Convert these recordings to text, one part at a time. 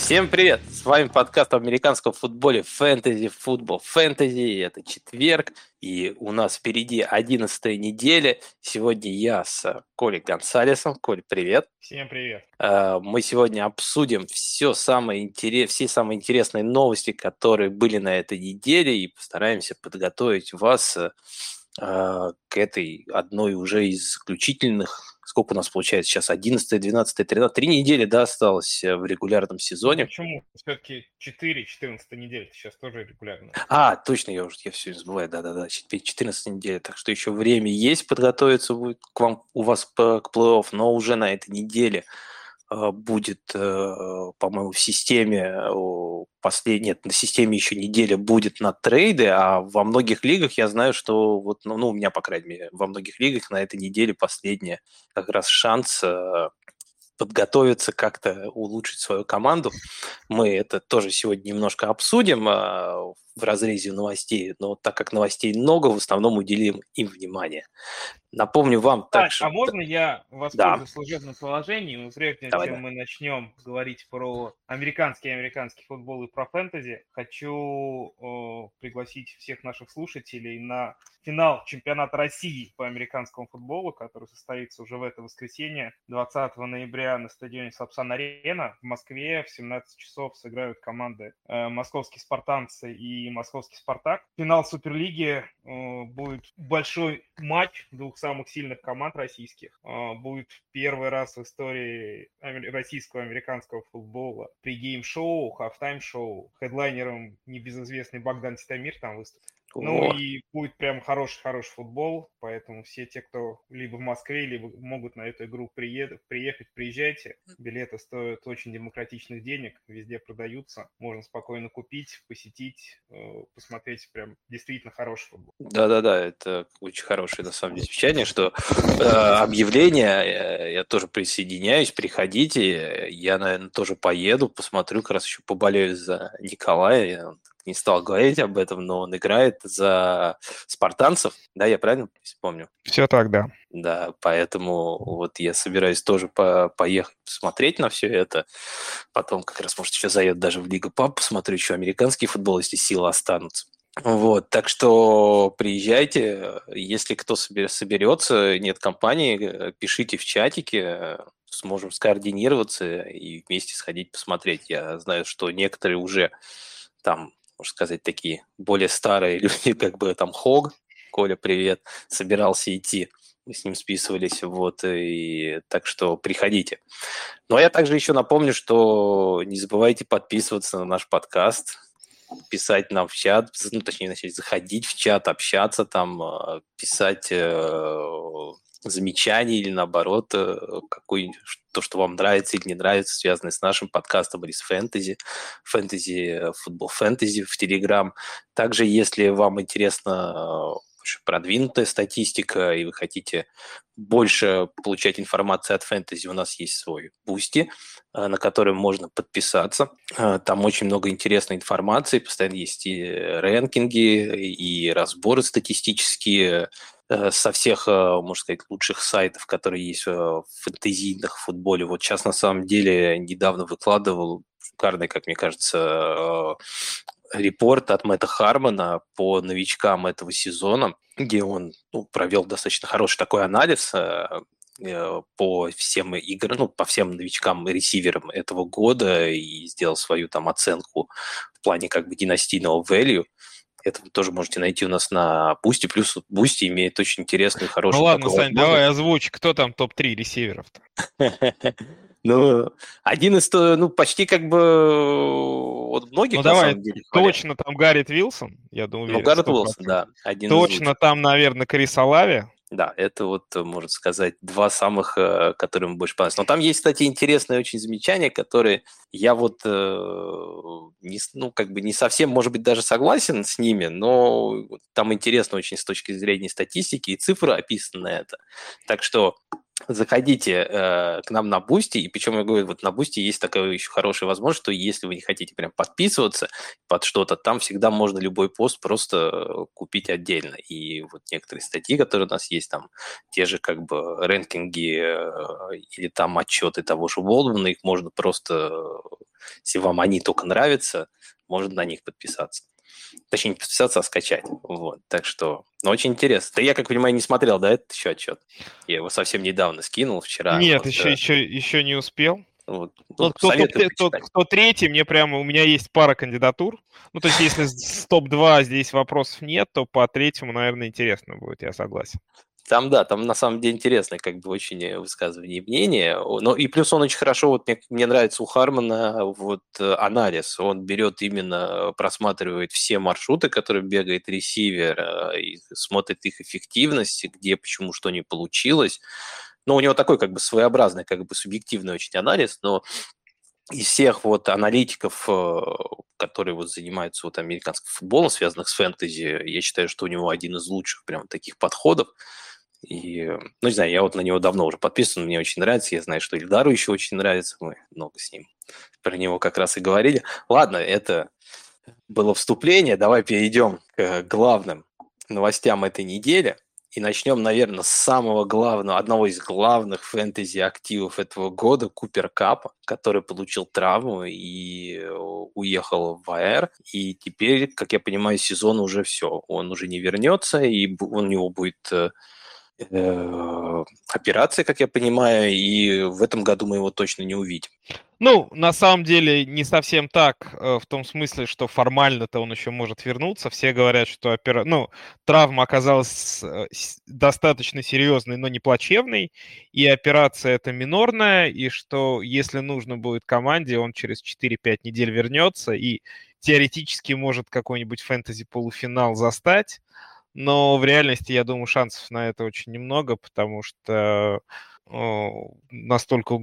Всем привет! С вами подкаст о американском футболе Fantasy Football Fantasy. Это четверг, и у нас впереди 11 неделя. Сегодня я с Колей Гонсалесом. Коль, привет! Всем привет! А, мы сегодня обсудим все самое интерес... все самые интересные новости, которые были на этой неделе, и постараемся подготовить вас а, к этой одной уже из заключительных сколько у нас получается сейчас, 11, 12, 13, три недели, да, осталось э, в регулярном сезоне. Почему? Все-таки 4, 14 недели, сейчас тоже регулярно. А, точно, я уже я все забываю, да-да-да, 14 недель, так что еще время есть подготовиться будет к вам, у вас к плей-офф, но уже на этой неделе будет, э, по-моему, в системе последний, нет, на системе еще неделя будет на трейды, а во многих лигах я знаю, что вот, ну, ну, у меня, по крайней мере, во многих лигах на этой неделе последняя как раз шанс э, подготовиться, как-то улучшить свою команду. Мы это тоже сегодня немножко обсудим в разрезе новостей, но так как новостей много, в основном уделим им внимание. Напомню вам так, также... А можно я воспользуюсь да. служебным положением? Прежде Давай, чем да. мы начнем говорить про американский американский футбол и про фэнтези, хочу э, пригласить всех наших слушателей на финал чемпионата России по американскому футболу, который состоится уже в это воскресенье, 20 ноября на стадионе Сапсан-Арена в Москве. В 17 часов сыграют команды э, московские спартанцы и московский Спартак. Финал Суперлиги э, будет большой матч двух самых сильных команд российских. Э, будет первый раз в истории российского американского футбола pre-game show, halftime show. Хедлайнером небезызвестный Богдан Титамир там выступит. Ну и будет прям хороший-хороший футбол, поэтому все те, кто либо в Москве, либо могут на эту игру приедать, приехать, приезжайте. Билеты стоят очень демократичных денег, везде продаются, можно спокойно купить, посетить, э, посмотреть прям действительно хороший футбол. Да-да-да, это очень хорошее на самом деле вещание, что э, объявление, э, я тоже присоединяюсь, приходите, я, наверное, тоже поеду, посмотрю, как раз еще поболею за Николая, не стал говорить об этом, но он играет за спартанцев, да, я правильно помню? Все так, да. Да, поэтому вот я собираюсь тоже по поехать посмотреть на все это. Потом как раз, может, еще заеду даже в Лигу Пап, посмотрю еще американский футбол, если силы останутся. Вот, так что приезжайте, если кто соберется, нет компании, пишите в чатике, сможем скоординироваться и вместе сходить посмотреть. Я знаю, что некоторые уже там можно сказать, такие более старые люди, как бы там Хог, Коля, привет, собирался идти. Мы с ним списывались, вот, и так что приходите. Ну, а я также еще напомню, что не забывайте подписываться на наш подкаст, писать нам в чат, ну, точнее, начать заходить в чат, общаться там, а, писать э, замечаний или наоборот э, какой то, что вам нравится или не нравится, связанное с нашим подкастом или с фэнтези, фэнтези, футбол фэнтези в Телеграм. Также, если вам интересно продвинутая статистика, и вы хотите больше получать информации от фэнтези, у нас есть свой Boosty, э, на который можно подписаться. Э, там очень много интересной информации, постоянно есть и рэнкинги, и разборы статистические, Э, со всех, э, можно сказать, лучших сайтов, которые есть э, в фэнтезийных футболе. Вот сейчас, на самом деле, недавно выкладывал шикарный, как мне кажется, report от Мэтта Хармона по новичкам этого сезона, где он ну, провел достаточно хороший такой анализ по всем играм, ну, по всем новичкам и ресиверам этого года и сделал свою там оценку в плане как бы династийного value. Это вы тоже можете найти у нас на Boosty. Плюс Boosty имеет очень интересную, хорошую... Ну ладно, Сань, давай озвучь, кто там топ-3 ресиверов Ну, один из, ну, почти как бы вот многих, ну, давай, деле, точно там Гаррит Вилсон, я думаю. Ну, Гаррит Вилсон, да. Один точно там, наверное, Крис Алави. Да, это вот, можно сказать, два самых, э, которые мне больше понравились. Но там есть, кстати, интересные очень замечания, которые я вот, э, не, ну, как бы не совсем, может быть, даже согласен с ними, но там интересно очень с точки зрения статистики и цифры описаны на это. Так что заходите э, к нам на Boosty, и причем я говорю, вот на Boosty есть такая еще хорошая возможность, что если вы не хотите прям подписываться под что-то, там всегда можно любой пост просто купить отдельно. И вот некоторые статьи, которые у нас есть, там те же как бы рэнкинги э, или там отчеты того же Волдмана, их можно просто, если вам они только нравятся, можно на них подписаться. Точнее, не подписаться, а скачать. Вот. Так что, ну, очень интересно. Ты, я, как понимаю, не смотрел, да, этот еще отчет? Я его совсем недавно скинул, вчера. Нет, вот, еще, да. еще, еще не успел. Вот, ну, кто, кто, кто третий, мне прямо, у меня есть пара кандидатур. Ну, то есть, если с топ-2 здесь вопросов нет, то по третьему, наверное, интересно будет, я согласен. Там, да, там на самом деле интересное как бы очень э, высказывание и мнение. Но и плюс он очень хорошо, вот мне, мне нравится у Хармана вот э, анализ. Он берет именно, просматривает все маршруты, которые бегает ресивер, э, и смотрит их эффективность, где, почему, что не получилось. Но у него такой как бы своеобразный, как бы субъективный очень анализ, но из всех вот аналитиков, которые вот занимаются вот американским футболом, связанных с фэнтези, я считаю, что у него один из лучших прям таких подходов. И, ну, не знаю, я вот на него давно уже подписан, мне очень нравится. Я знаю, что Ильдару еще очень нравится. Мы много с ним про него как раз и говорили. Ладно, это было вступление. Давай перейдем к главным новостям этой недели. И начнем, наверное, с самого главного, одного из главных фэнтези-активов этого года, Купер Капа, который получил травму и уехал в АР. И теперь, как я понимаю, сезон уже все. Он уже не вернется, и у него будет э, Э, операции, как я понимаю, и в этом году мы его точно не увидим. Ну, на самом деле, не совсем так, э, в том смысле, что формально-то он еще может вернуться. Все говорят, что опера... ну, травма оказалась э, достаточно серьезной, но не плачевной, и операция это минорная, и что если нужно будет команде, он через 4-5 недель вернется и теоретически может какой-нибудь фэнтези-полуфинал застать но в реальности, я думаю, шансов на это очень немного, потому что настолько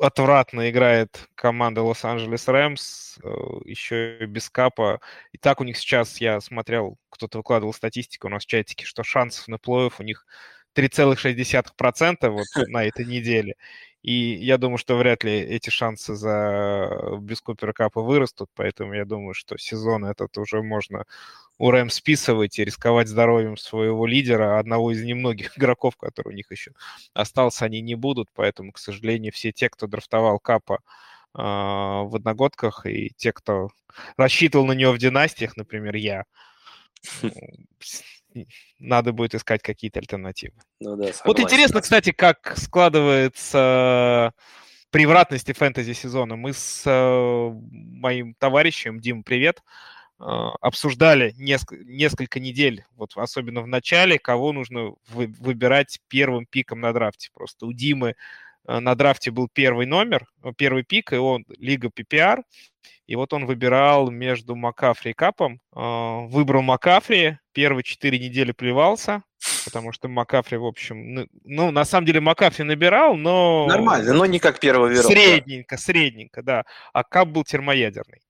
отвратно играет команда Лос-Анджелес Рэмс, э, еще и без капа. И так у них сейчас, я смотрел, кто-то выкладывал статистику у нас в чатике, что шансов на плей у них 3,6% вот на этой неделе. И я думаю, что вряд ли эти шансы за без Купера Капа вырастут, поэтому я думаю, что сезон этот уже можно у Рэм списывать и рисковать здоровьем своего лидера, одного из немногих игроков, который у них еще остался, они не будут, поэтому, к сожалению, все те, кто драфтовал Капа э, в одногодках, и те, кто рассчитывал на него в династиях, например, я, надо будет искать какие-то альтернативы. Ну, да, вот интересно, кстати, как складывается превратности фэнтези сезона. Мы с э, моим товарищем, Дим, привет, а, обсуждали несколько, несколько недель, вот особенно в начале, кого нужно вы, выбирать первым пиком на драфте. Просто у Димы э, на драфте был первый номер, э, первый пик, и он Лига PPR, и вот он выбирал между Макафри и Капом, а, выбрал Макафри, первые четыре недели плевался, потому что Макафри, в общем, ну, ну, на самом деле Макафри набирал, но... Нормально, но не как первого верока. Средненько, средненько, да. А Кап был термоядерный.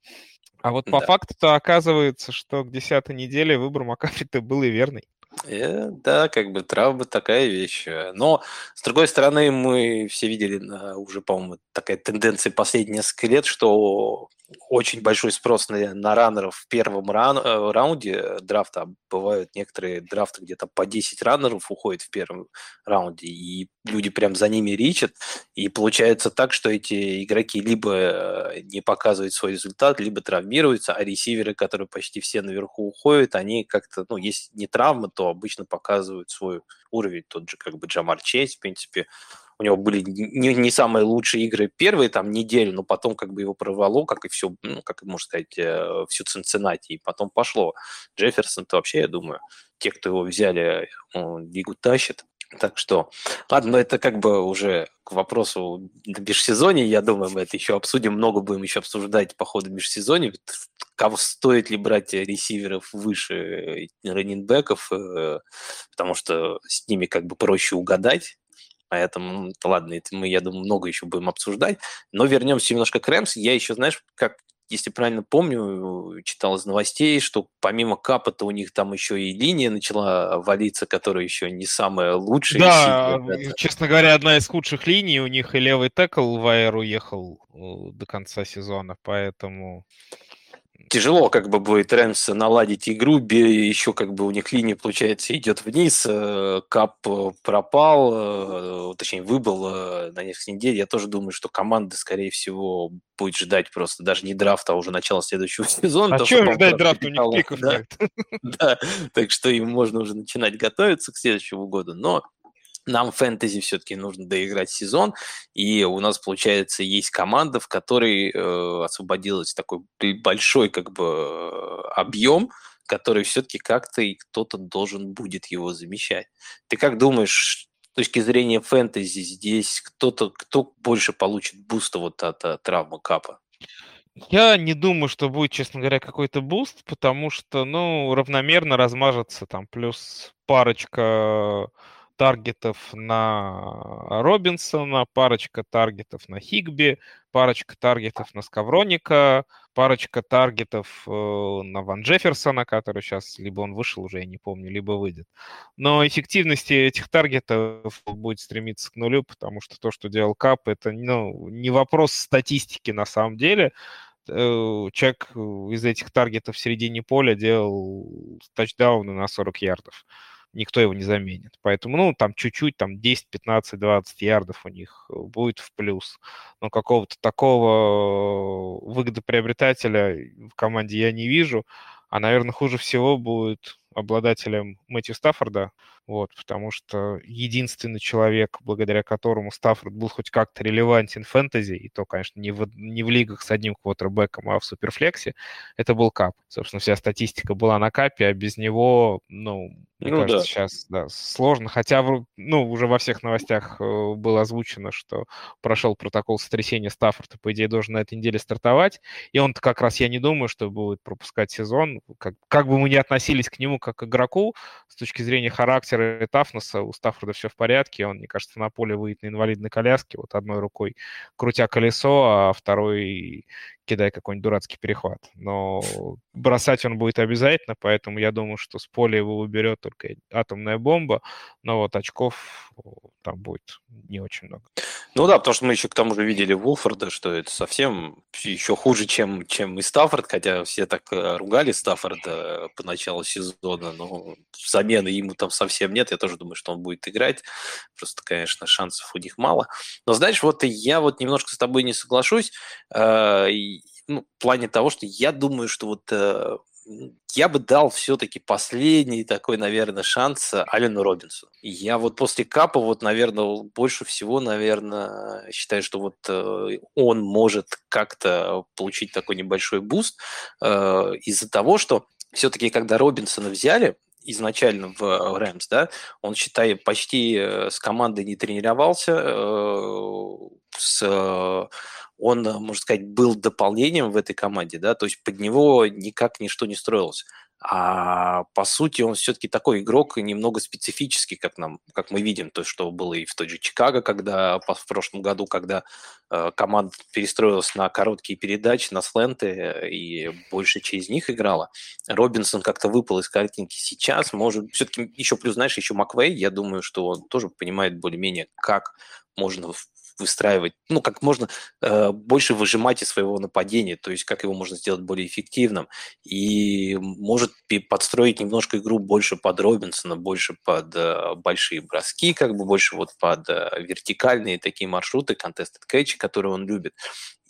А вот по да. факту-то оказывается, что к десятой неделе выбор Макафри-то был и верный. Э, да, как бы травма такая вещь. Но, с другой стороны, мы все видели уже, по-моему, такая тенденция последних несколько лет, что очень большой спрос на, на раннеров в первом ран, э, раунде драфта. Бывают некоторые драфты, где-то по 10 раннеров уходит в первом раунде, и люди прям за ними ричат. И получается так, что эти игроки либо э, не показывают свой результат, либо травмируются, а ресиверы, которые почти все наверху уходят, они как-то, ну, если не травмы, то обычно показывают свой уровень. Тот же как бы Джамар Чейз, в принципе, у него были не, не самые лучшие игры первые там неделю, но потом как бы его прорвало, как и все, ну, как можно сказать, э, всю Цинциннати, и потом пошло. Джефферсон-то вообще, я думаю, те, кто его взяли, лигу тащит. Так что, ладно, но это как бы уже к вопросу межсезонья, я думаю, мы это еще обсудим, много будем еще обсуждать по ходу межсезонья, кого стоит ли брать ресиверов выше раннинбеков, э, потому что с ними как бы проще угадать, Поэтому, ладно, это мы, я думаю, много еще будем обсуждать. Но вернемся немножко к Рэмс. Я еще, знаешь, как если правильно помню, читал из новостей, что помимо капа-то у них там еще и линия начала валиться, которая еще не самая лучшая. Да, честно говоря, одна из худших линий. У них и левый текл в уехал э, до конца сезона, поэтому тяжело как бы будет Рэмс наладить игру, еще как бы у них линия, получается, идет вниз, э, Кап э, пропал, э, точнее, выбыл на несколько недель. Я тоже думаю, что команда, скорее всего, будет ждать просто даже не драфта, а уже начала следующего сезона. А что ждать драфта? У них пиков да? нет. Да, так что им можно уже начинать готовиться к следующему году. Но нам фэнтези все-таки нужно доиграть сезон, и у нас, получается, есть команда, в которой э, освободилась такой большой как бы э, объем, который все-таки как-то и кто-то должен будет его замещать. Ты как думаешь, с точки зрения фэнтези здесь кто-то, кто больше получит буста вот от, от травмы капа? Я не думаю, что будет, честно говоря, какой-то boost, потому что, ну, равномерно размажется там плюс парочка таргетов на Робинсона, парочка таргетов на Хигби, парочка таргетов на Скавроника, парочка таргетов э, на Ван Джефферсона, который сейчас либо он вышел уже, я не помню, либо выйдет. Но эффективности этих таргетов будет стремиться к нулю, потому что то, что делал Кап, это ну, не вопрос статистики на самом деле. Э, человек из этих таргетов в середине поля делал тачдауны на 40 ярдов никто его не заменит. Поэтому, ну, там чуть-чуть, там 10, 15, 20 ярдов у них э, будет в плюс. Но какого-то такого выгодоприобретателя в команде я не вижу. А, наверное, хуже всего будет обладателем Мэтью Стаффорда, вот, потому что единственный человек, благодаря которому Стаффорд был хоть как-то релевантен фэнтези, и то, конечно, не в, не в лигах с одним квотербеком, а в суперфлексе, это был Кап. Собственно, вся статистика была на Капе, а без него, ну, мне ну, кажется, да. сейчас да, сложно. Хотя, ну, уже во всех новостях э, было озвучено, что прошел протокол сотрясения Стаффорда, по идее, должен на этой неделе стартовать. И он как раз, я не думаю, что будет пропускать сезон. Как, как бы мы ни относились к нему как к игроку, с точки зрения характера и тафноса, у Стаффорда все в порядке. Он, мне кажется, на поле выйдет на инвалидной коляске, вот одной рукой крутя колесо, а второй кидай какой-нибудь дурацкий перехват. Но бросать он будет обязательно, поэтому я думаю, что с поля его уберет только атомная бомба, но вот очков там будет не очень много. Ну да, потому что мы еще к тому же видели Вулфорда, что это совсем еще хуже, чем, чем и Стаффорд, хотя все так э, ругали Стаффорда по началу сезона, но замены ему там совсем нет, я тоже думаю, что он будет играть, просто, конечно, шансов у них мало. Но знаешь, вот я вот немножко с тобой не соглашусь, э, ну, в плане того, что я думаю, что вот э, я бы дал все-таки последний такой, наверное, шанс Аллену Робинсону. Я вот после Капа, вот, наверное, больше всего, наверное, считаю, что вот э, он может как-то получить такой небольшой boost э, из-за того, что все-таки, когда Робинсона взяли, изначально в Рэмс, да, он, считай, почти э, с командой не тренировался, э, с он, э, можно сказать, был дополнением в этой команде, да, то есть под него никак ничто не строилось. А по сути он все-таки такой игрок немного специфический, как нам, как мы видим, то, что было и в той же Чикаго, когда в прошлом году, когда э, команда перестроилась на короткие передачи, на сленты э, и больше через них играла. Робинсон как-то выпал из картинки сейчас, может, все-таки еще плюс, знаешь, еще Маквей, я думаю, что он тоже понимает более-менее, как можно выстраивать, ну, как можно э, больше выжимать из своего нападения, то есть как его можно сделать более эффективным, и может подстроить немножко игру больше под Робинсона, больше под э, большие броски, как бы больше вот под э, вертикальные такие маршруты, contested catch, которые он любит,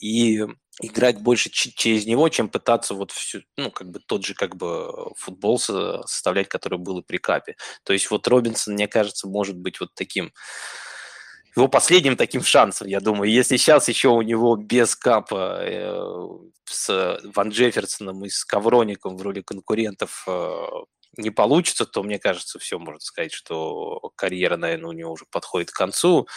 и играть больше через него, чем пытаться вот всю, ну, как бы тот же как бы футбол составлять, который был и при Капе. То есть вот Робинсон, мне кажется, может быть вот таким его последним таким шансом, я думаю. Если сейчас еще у него без капа э, с Ван Джефферсоном и с Ковроником в роли конкурентов э, не получится, то мне кажется, все можно сказать, что карьера, наверное, у него уже подходит к концу.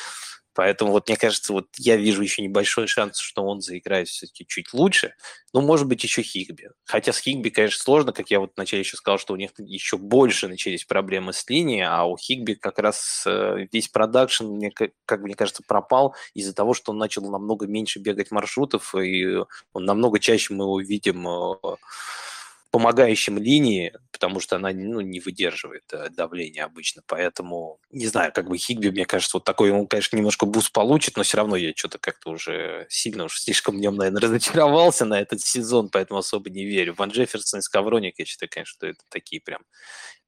Поэтому вот мне кажется, вот я вижу еще небольшой шанс, что он заиграет все-таки чуть лучше. Ну, может быть, еще Хигби. Хотя с Хигби, конечно, сложно, как я вот вначале еще сказал, что у них еще больше начались проблемы с линией, а у Хигби как раз э, весь production, мне, как мне кажется, пропал из-за того, что он начал намного меньше бегать маршрутов, и он намного чаще мы его видим помогающим линии, потому что она ну, не выдерживает э, давления обычно. Поэтому, не знаю, как бы Хигби, мне кажется, вот такой, он, конечно, немножко boost получит, но все равно я что-то как-то уже сильно, уж слишком в нем, наверное, разочаровался на этот сезон, поэтому особо не верю. Ван Джефферсон и Скавроник, я считаю, конечно, что это такие прям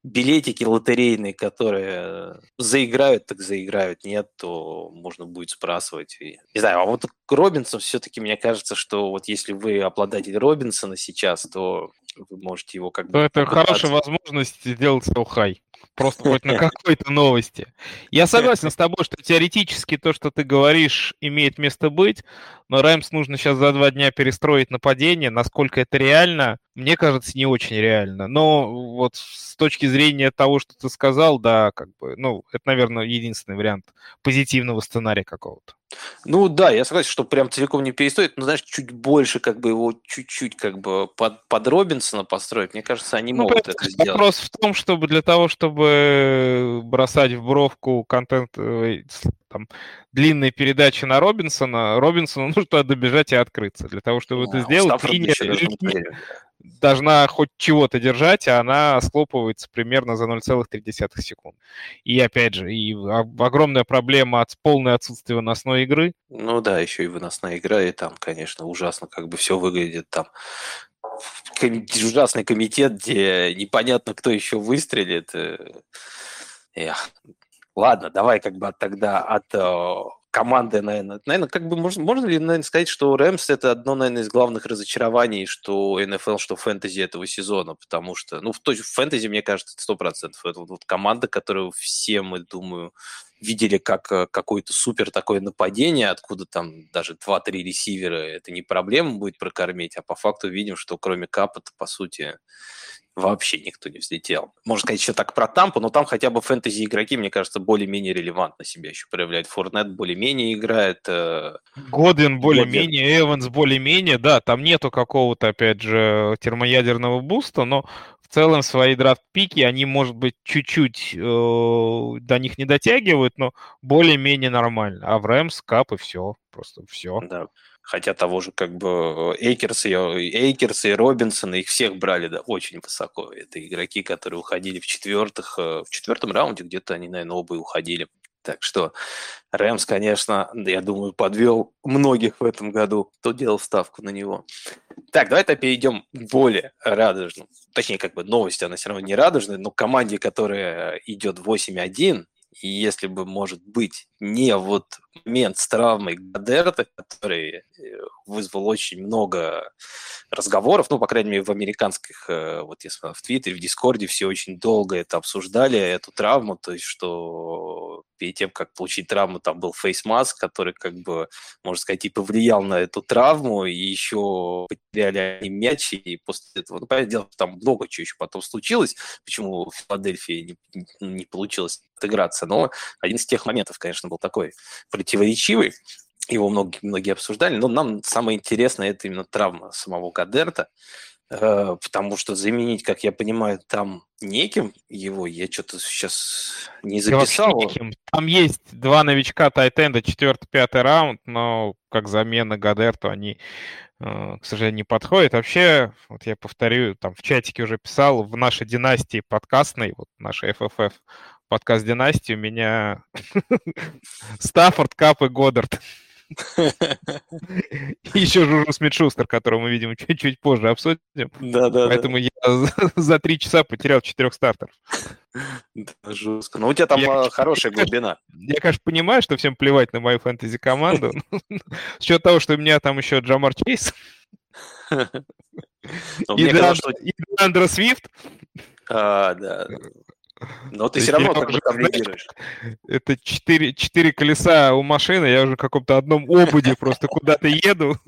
билетики лотерейные, которые заиграют, так заиграют, нет, то можно будет сбрасывать. И, не знаю, а вот Робинсон все-таки, мне кажется, что вот если вы обладатель Робинсона сейчас, то вы можете его как бы... Ну, это хорошая возможность сделать селл-хай. Просто хоть на какой-то новости. Я согласен с тобой, что теоретически то, что ты говоришь, имеет место быть, но Раймс нужно сейчас за два дня перестроить нападение. Насколько это реально, мне кажется, не очень реально. Но вот с точки зрения того, что ты сказал, да, как бы, ну, это, наверное, единственный вариант позитивного сценария какого-то. Ну да, я согласен, что прям целиком не перестроить, но, знаешь, чуть больше как бы его чуть-чуть как бы под, под Робинсона построить, мне кажется, они ну, могут это сделать. Вопрос в том, чтобы для того, чтобы бросать в бровку контент, э, там, длинные передачи на Робинсона, Робинсону нужно добежать и открыться. Для того, чтобы да, это сделать, линия, линия должна хоть чего-то держать, а она схлопывается примерно за 0,3 секунд. И опять же, и огромная проблема от полное отсутствие выносной игры. Ну да, еще и выносная игра, и там, конечно, ужасно как бы все выглядит там ужасный комитет, где непонятно, кто еще выстрелит. Э, эх, Ладно, давай как бы тогда от э, команды, наверное. Наверное, как бы можно, можно ли, наверное, сказать, что Рэмс это одно, наверное, из главных разочарований, что НФЛ, что фэнтези этого сезона, потому что, ну, в, той, в фэнтези, мне кажется, сто процентов. Это вот, вот команда, которую все мы, думаю, видели как э, какое-то супер такое нападение, откуда там даже 2-3 ресивера, это не проблема будет прокормить, а по факту видим, что кроме капа по сути, вообще никто не взлетел. Можно сказать еще так про Тампу, но там хотя бы фэнтези-игроки, мне кажется, более-менее релевантно себя еще проявляют. Форнет более-менее играет. Э... Годвин более-менее, Эванс более-менее, да, там нету какого-то, опять же, термоядерного буста, но целом свои драфт-пики, они, может быть, чуть-чуть э, до них не дотягивают, но более-менее нормально. А в Рэмс, Кап и все, просто все. Да. Хотя того же как бы Эйкерс и, Эйкерс и Робинсон, их всех брали да, очень высоко. Это игроки, которые уходили в четвертых, э, в четвертом раунде где-то они, наверное, оба и уходили. Так что Рэмс, конечно, я думаю, подвел многих в этом году, кто делал ставку на него. Так, давай-то перейдем к более радужным. Точнее, как бы новость, она все равно не радужная, но команде, которая идет 8-1, и если бы, может быть, не вот момент с травмой Гадерта, который э, вызвал очень много разговоров, ну, по крайней мере, в американских, э, вот я смотрю, в Твиттере, в Дискорде все очень долго это обсуждали, эту травму, то есть, что перед тем, как получить травму, там был фейс-маск, который, как бы, можно сказать, и повлиял на эту травму, и еще потеряли они мяч, и после этого, ну, понятное дело, там много чего еще потом случилось, почему в Филадельфии не, не получилось отыграться, но один из тех моментов, конечно, был такой противоречивый, его многие, многие обсуждали, но нам самое интересное это именно травма самого Кадерта, э, потому что заменить, как я понимаю, там неким его, я что-то сейчас не записал. Неким. Там есть два новичка Тайтенда, четвертый, пятый раунд, но как замена Гадерту они, э, к сожалению, не подходят. Вообще, вот я повторю, там в чатике уже писал, в нашей династии подкастной, вот нашей FFF подкаст династии у меня Стаффорд, Кап и Годдард. И еще Жужу Смитшустер, которого мы, видим, чуть-чуть позже обсудим. Да, да. Поэтому я за три часа потерял четырех стартеров. Да, жестко. Ну, у тебя там я, хорошая глубина. Я, конечно, понимаю, что всем плевать на мою фэнтези-команду. С учетом того, что у меня там еще Джамар Чейз. И Андро Свифт. А, да. Но ты все равно как бы там лидируешь. Это четыре, четыре колеса у машины, я уже в каком-то одном обуде просто куда-то еду.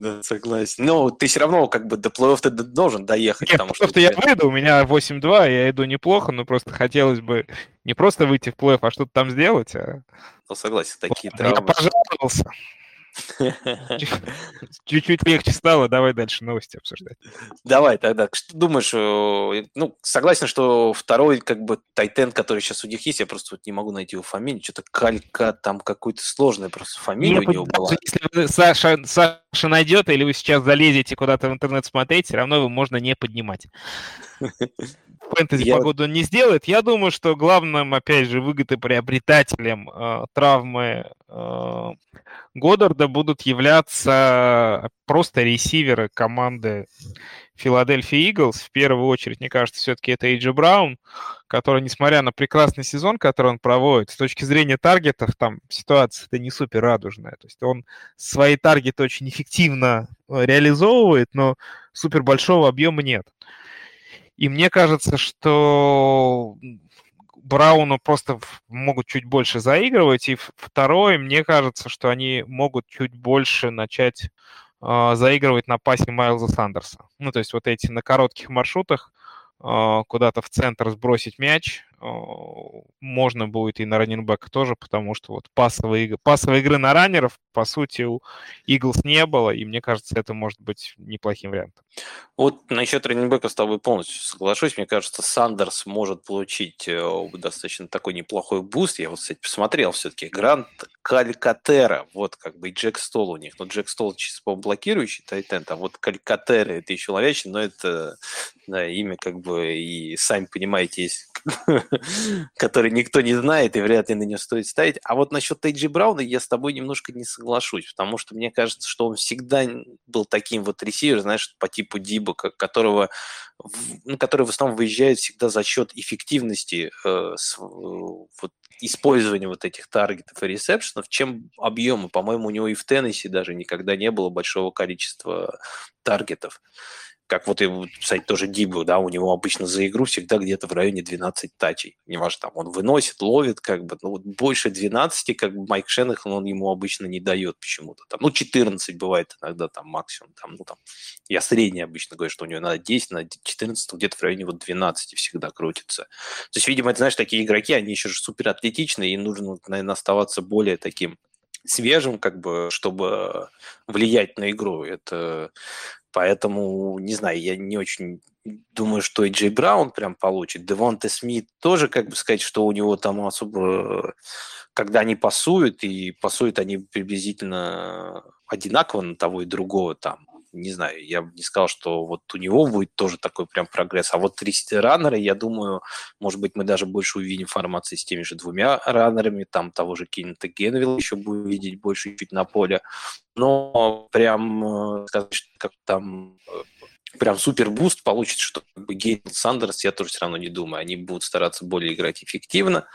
Да, согласен. Но ты все равно как бы до плей ты должен доехать. Нет, потому что я выйду, у меня 8-2, я иду неплохо, но просто хотелось бы не просто выйти в плей а что-то там сделать. А... Ну, согласен, такие травмы. Я пожаловался. Чуть-чуть легче стало, давай дальше новости обсуждать. Давай тогда. Что думаешь, э, ну, согласен, что второй, как бы, тайтен, который сейчас у них есть, я просто вот не могу найти его фамилию, что-то Калька, там какой-то сложная просто фамилия у него была. Если Саша, Саша найдет, или вы сейчас залезете куда-то в интернет смотреть, все равно его можно не поднимать. фэнтези я... погоду не сделает. Я думаю, что главным, опять же, выгодоприобретателем э, травмы э, Годдарда будут являться просто ресиверы команды Филадельфия Иглс. В первую очередь, мне кажется, все-таки это Эйджи Браун, который, несмотря на прекрасный сезон, который он проводит, с точки зрения таргетов, там ситуация-то не супер радужная. То есть он свои таргеты очень эффективно э, реализовывает, но супер большого объема нет. И мне кажется, что Брауну просто могут чуть больше заигрывать. И второе, мне кажется, что они могут чуть больше начать э, заигрывать на пасе Майлза Сандерса. Ну, то есть вот эти на коротких маршрутах э, куда-то в центр сбросить мяч, можно будет и на раннинбека тоже, потому что вот пасовые, игры, пасовые игры на раннеров, по сути, у Иглс не было, и мне кажется, это может быть неплохим вариантом. Вот насчет раннинбека с тобой полностью соглашусь. Мне кажется, Сандерс может получить э, достаточно такой неплохой буст. Я вот, кстати, посмотрел все-таки. Грант Калькатера, вот как бы и Джек Стол у них. Но Джек Стол чисто по блокирующий тайтенд, а вот Калькатера это еще ловящий, но это да, имя как бы и сами понимаете, есть который никто не знает и вряд ли на нее стоит ставить. А вот насчет Тейджи Брауна я с тобой немножко не соглашусь, потому что мне кажется, что он всегда был таким вот ресивером, знаешь, по типу Диба, которого, ну, который в основном выезжает всегда за счет эффективности э, с, вот, использования вот этих таргетов и ресепшенов, чем объемы. По-моему, у него и в Теннессе даже никогда не было большого количества таргетов как вот и, кстати, тоже Дибу, да, у него обычно за игру всегда где-то в районе 12 тачей. Неважно, там он выносит, ловит, как бы, ну вот больше 12, как бы Майк Шенахан, он ему обычно не дает почему-то. Там, ну, 14 бывает иногда там максимум, там, ну, там, я средний обычно говорю, что у него надо 10, на 14, где-то в районе вот 12 всегда крутится. То есть, видимо, это, знаешь, такие игроки, они еще же супер атлетичные, и нужно, наверное, оставаться более таким свежим, как бы, чтобы влиять на игру. Это Поэтому, не знаю, я не очень думаю, что и Джей Браун прям получит. Девонте Смит тоже, как бы сказать, что у него там особо... Когда они пасуют, и пасуют они приблизительно одинаково на того и другого там не знаю, я бы не сказал, что вот у него будет тоже такой прям прогресс. А вот три раннера, я думаю, может быть, мы даже больше увидим формации с теми же двумя раннерами, там того же Кеннета Генвилла еще будем видеть больше чуть на поле. Но прям э, сказать, что как там э, прям супер буст получится, что Гейн Сандерс, я тоже все равно не думаю. Они будут стараться более играть эффективно.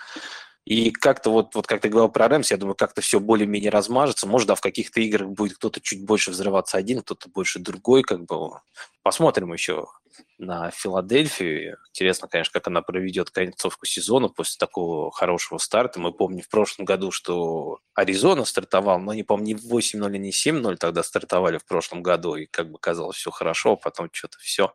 И как-то вот, вот как ты говорил про Рэмс, я думаю, как-то все более-менее размажется. Может, да, в каких-то играх будет кто-то чуть больше взрываться один, кто-то больше другой, как бы. Посмотрим еще на Филадельфию. Интересно, конечно, как она проведет концовку сезона после такого хорошего старта. Мы помним в прошлом году, что Аризона стартовал, но не помню, не 8-0, не 7-0 тогда стартовали в прошлом году, и как бы казалось все хорошо, а потом что-то все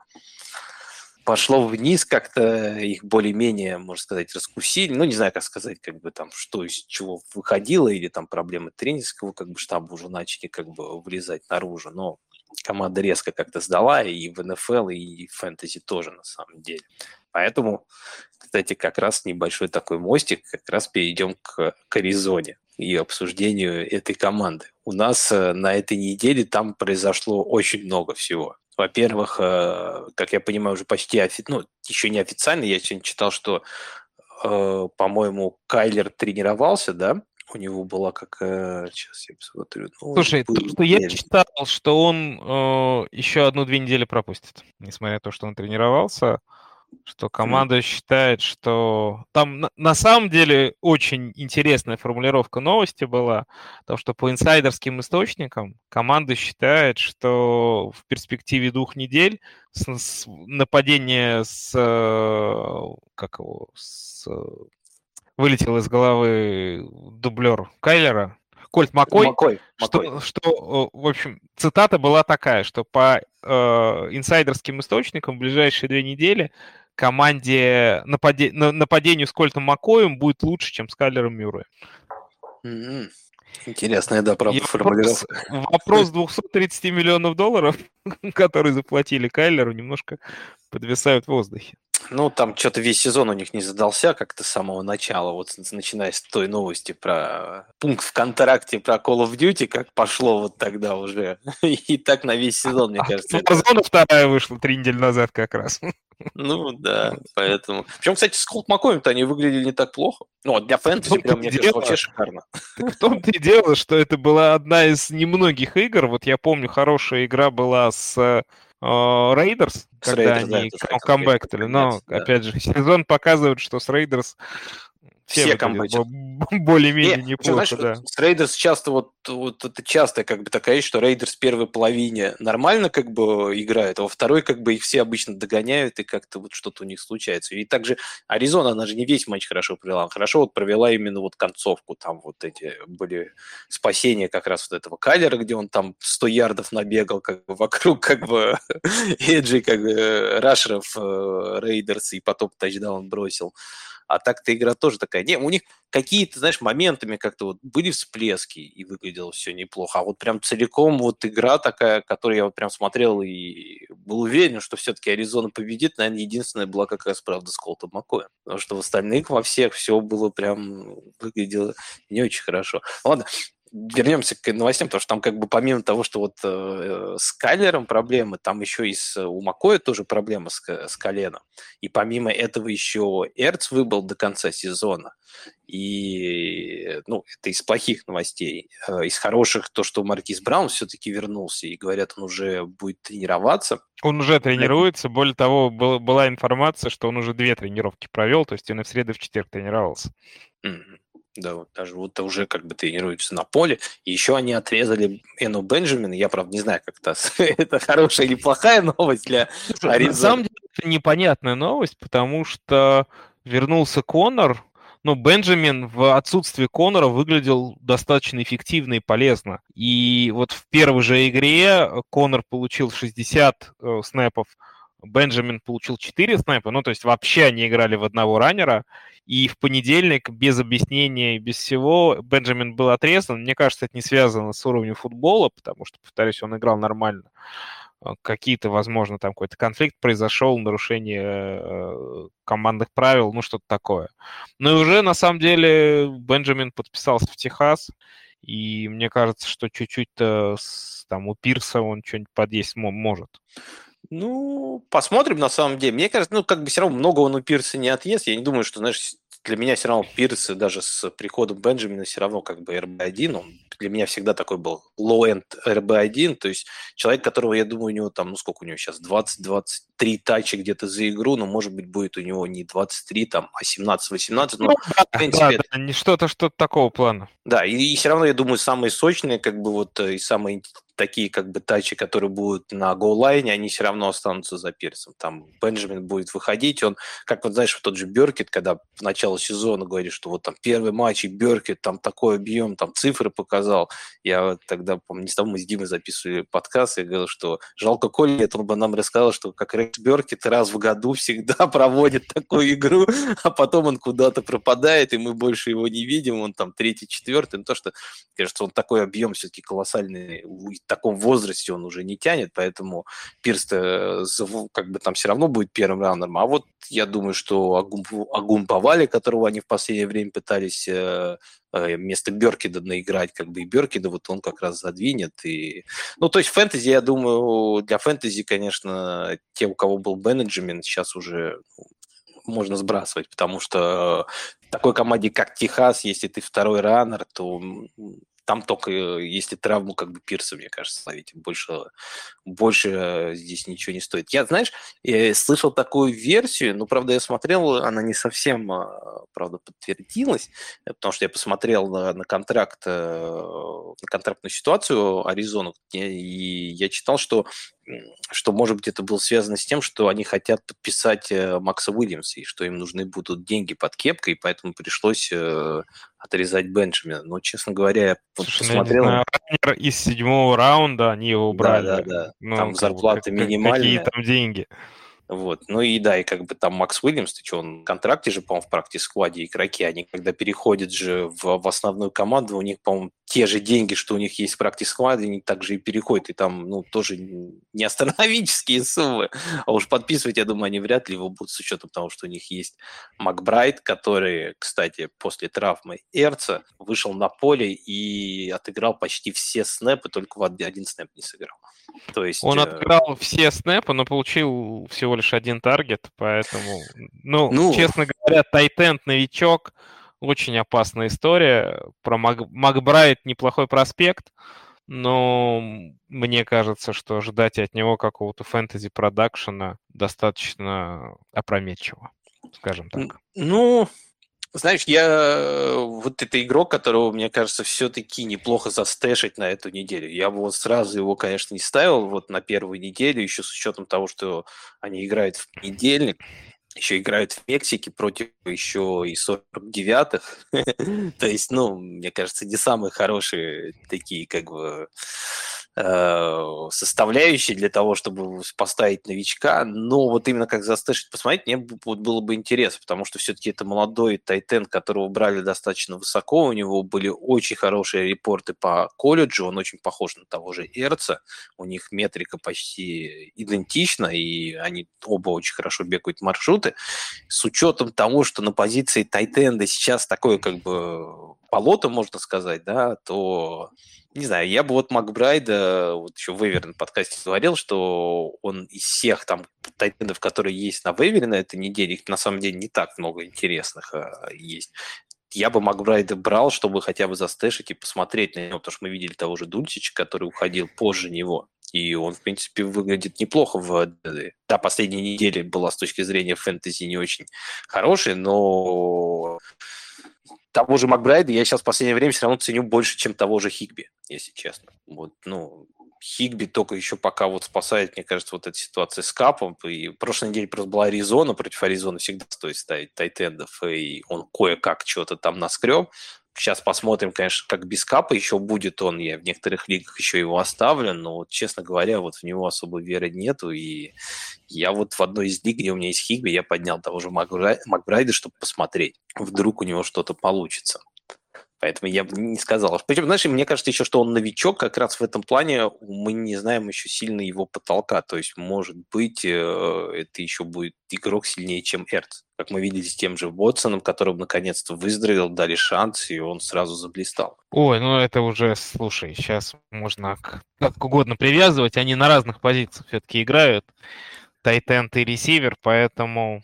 пошло вниз, как-то их более-менее, можно сказать, раскусили. Ну, не знаю, как сказать, как бы там, что из чего выходило, или там проблемы тренерского как бы штаба уже начали как бы вылезать наружу. Но команда резко как-то сдала и в НФЛ, и в фэнтези тоже на самом деле. Поэтому, кстати, как раз небольшой такой мостик, как раз перейдем к, к Аризоне и обсуждению этой команды. У нас э, на этой неделе там произошло очень много всего. Во-первых, э, как я понимаю, уже почти, офи... ну, еще не официально, я сегодня читал, что, э, по-моему, Кайлер тренировался, да? У него была какая... Сейчас я посмотрю. Ну, Слушай, был... то, что я читал, что он э, еще одну-две недели пропустит. Несмотря на то, что он тренировался, что команда считает, что там на, на самом деле очень интересная формулировка новости была, то что по инсайдерским источникам команда считает, что в перспективе двух недель с, с, нападение с как его с, вылетел из головы дублер Кайлера, Кольт Макой, Макой, что, Макой. что, в общем, цитата была такая, что по э, инсайдерским источникам в ближайшие две недели команде нападе, нападению с Кольтом Макоем будет лучше, чем с Кайлером Мюрреем. Mm-hmm. Интересная, да, правда, формулировка. Вопрос 230 миллионов долларов, которые заплатили Кайлеру, немножко подвисают в воздухе. Ну, там что-то весь сезон у них не задался как-то с самого начала, вот начиная с той новости про пункт в контракте про Call of Duty, как пошло вот тогда уже. И так на весь сезон, мне кажется. Ну, зона вторая вышла три недели назад как раз. Ну, да, поэтому... Причем, кстати, с Колт Макоем-то они выглядели не так плохо. Ну, для фэнтези прям, мне кажется, вообще шикарно. в том-то и дело, что это была одна из немногих игр. Вот я помню, хорошая игра была с Рейдерс, когда Рейдерс, они да, камбэктали. Но, опять же, сезон показывает, что с Рейдерс все камбэчат. Более-менее Нет, неплохо, знаешь, да. С Рейдерс часто вот, вот это часто как бы такая вещь, что Рейдерс в первой половине нормально как бы играют, а во второй как бы их все обычно догоняют, и как-то вот что-то у них случается. И также Аризона, она же не весь матч хорошо провела, она хорошо вот провела именно вот концовку, там вот эти были спасения как раз вот этого Кайлера, где он там 100 ярдов набегал как бы вокруг как бы Эджи, как бы рашеров э, Рейдерс, и потом тачдаун бросил. А так-то игра тоже такая. Не, у них какие-то, знаешь, моментами как-то вот были всплески, и выглядело все неплохо. А вот прям целиком вот игра такая, которую я вот прям смотрел и был уверен, что все-таки Аризона победит, наверное, единственная была как раз, правда, с Колтом Макоем. Потому что в остальных во всех все было прям выглядело не очень хорошо. Ладно, вернемся к новостям, потому что там как бы помимо того, что вот э, с Кайлером проблемы, там еще и с, у Макоя тоже проблема с, с коленом. И помимо этого еще Эрц выбыл до конца сезона. И, ну, это из плохих новостей. Э, из хороших то, что Маркиз Браун все-таки вернулся, и говорят, он уже будет тренироваться. Он уже тренируется. Более того, был, была информация, что он уже две тренировки провел, то есть он и в среду, и в четверг тренировался. Mm-hmm. Да, вот даже вот уже как бы тренируются на поле. И еще они отрезали Эну Бенджамина. Я, правда, не знаю, как это, это хорошая или плохая новость для Аризоны. На самом деле, это непонятная новость, потому что вернулся Конор, но Бенджамин в отсутствии Конора выглядел достаточно эффективно и полезно. И вот в первой же игре Конор получил 60 э, снэпов, Бенджамин получил 4 снэпа, ну, то есть вообще они играли в одного раннера, и в понедельник без объяснения и без всего Бенджамин был отрезан. Мне кажется, это не связано с уровнем футбола, потому что, повторюсь, он играл нормально. А, какие-то, возможно, там какой-то конфликт произошел, нарушение э, командных правил, ну что-то такое. Ну и уже, на самом деле, Бенджамин подписался в Техас, и мне кажется, что чуть-чуть-то там у Пирса он что-нибудь подъесть может. Ну, посмотрим на самом деле. Мне кажется, ну, как бы все равно много он у Пирса не отъест. Я не думаю, что, знаешь, для меня все равно Пирс даже с приходом Бенджамина все равно как бы РБ-1, он для меня всегда такой был low-end RB1, то есть человек, которого, я думаю, у него там, ну сколько у него сейчас, 20-23 тачи где-то за игру, но может быть будет у него не 23, там, а 17-18, но ну, в принципе... Да, да, не что-то, что-то такого плана. Да, и, и все равно, я думаю, самые сочные, как бы вот, э, и самые такие как бы тачи, которые будут на гоу-лайне, они все равно останутся за перцем. Там Бенджамин будет выходить, он, как вот знаешь, тот же Беркет, когда в начало сезона говорит, что вот там первый матч и Беркет, там такой объем, там цифры показал. Я тогда, помню, не с тобой мы с Димой записывали подкаст, я говорил, что жалко Коли, это он бы нам рассказал, что как Рекс Беркет раз в году всегда проводит такую игру, а потом он куда-то пропадает, и мы больше его не видим, он там третий, четвертый, ну то, что, кажется, он такой объем все-таки колоссальный таком возрасте он уже не тянет, поэтому Пирс как бы там все равно будет первым раундером. А вот я думаю, что Агум, Агум Павали, которого они в последнее время пытались э, э, вместо Беркида наиграть, как бы и Беркида вот он как раз задвинет. И... Ну, то есть фэнтези, я думаю, для фэнтези, конечно, те, у кого был Бенджамин, сейчас уже ну, можно сбрасывать, потому что такой команде, как Техас, если ты второй раннер, то там только э, если травму как бы Пирса, мне кажется, ловить. Больше больше здесь ничего не стоит. Я, знаешь, я слышал такую версию, но, правда, я смотрел, она не совсем, правда, подтвердилась, потому что я посмотрел на, на контракт, на контрактную ситуацию Аризону, и я читал, что что, может быть, это было связано с тем, что они хотят подписать э, Макса Уильямса, и что им нужны будут деньги под кепкой, и поэтому пришлось э, отрезать Бенджамина. Но, честно говоря, я Слушай, ну, посмотрел... Знаю, из седьмого раунда они его убрали. Да, да, да. Ну, там зарплата минимальная. Какие там деньги? Вот. Ну и да, и как бы там Макс Уильямс, ты что, он в контракте же, по-моему, в практис-складе игроки, они когда переходят же в, в основную команду, у них, по-моему, те же деньги, что у них есть в практис-складе, они также и переходят, и там, ну, тоже не астрономические суммы, а уж подписывать, я думаю, они вряд ли его будут с учетом того, что у них есть Макбрайт, который, кстати, после травмы Эрца вышел на поле и отыграл почти все снэпы, только в один снэп не сыграл. То есть, он э, отыграл все снэпы, но получил всего лишь один таргет, поэтому, ну, ну... честно говоря, Тайтенд новичок, очень опасная история. Про Мак... Макбрайт неплохой проспект, но мне кажется, что ждать от него какого-то фэнтези-продакшена достаточно опрометчиво, скажем так. Ну, знаешь, я вот это игрок, которого, мне кажется, все-таки неплохо застэшить на эту неделю. Я бы вот сразу его, конечно, не ставил вот на первую неделю, еще с учетом того, что они играют в понедельник, еще играют в Мексике против еще и 49-х. То есть, ну, мне кажется, не самые хорошие такие, как бы, составляющей для того, чтобы поставить новичка, но вот именно как застэшить, посмотреть, мне было бы интересно, потому что все-таки это молодой тайтен, которого брали достаточно высоко, у него были очень хорошие репорты по колледжу, он очень похож на того же Эрца, у них метрика почти идентична, и они оба очень хорошо бегают маршруты. С учетом того, что на позиции тайтенда сейчас такое как бы болото, можно сказать, да, то не знаю, я бы вот Макбрайда, вот еще в Эвере на подкасте говорил, что он из всех там тайтендов, которые есть на Вейвере на этой неделе, их на самом деле не так много интересных а, есть. Я бы Макбрайда брал, чтобы хотя бы застэшить и посмотреть на него, потому что мы видели того же Дульчича, который уходил позже него. И он, в принципе, выглядит неплохо в Да, последняя неделя была с точки зрения фэнтези не очень хорошей, но того же Макбрайда я сейчас в последнее время все равно ценю больше, чем того же Хигби, если честно. Вот, ну, Хигби только еще пока вот спасает, мне кажется, вот эта ситуация с Капом. И в прошлой неделе просто была Аризона, против Аризоны всегда стоит ставить тайтендов, и он кое-как что-то там наскреб. Сейчас посмотрим, конечно, как без капа еще будет он. Я в некоторых лигах еще его оставлю, но, вот, честно говоря, вот в него особо веры нету. И я вот в одной из лиг, где у меня есть Хигби, я поднял того же Макбрайда, чтобы посмотреть. Вдруг у него что-то получится. Поэтому я бы не сказал. Причем, знаешь, мне кажется еще, что он новичок как раз в этом плане. Мы не знаем еще сильно его потолка. То есть, может быть, э, это еще будет игрок сильнее, чем Эрц. Как мы видели с тем же Вотсоном, которого наконец-то выздоровел, дали шанс, и он сразу заблистал. Ой, ну это уже, слушай, сейчас можно как угодно привязывать. Они на разных позициях все-таки играют. Тайтенд и ресивер, поэтому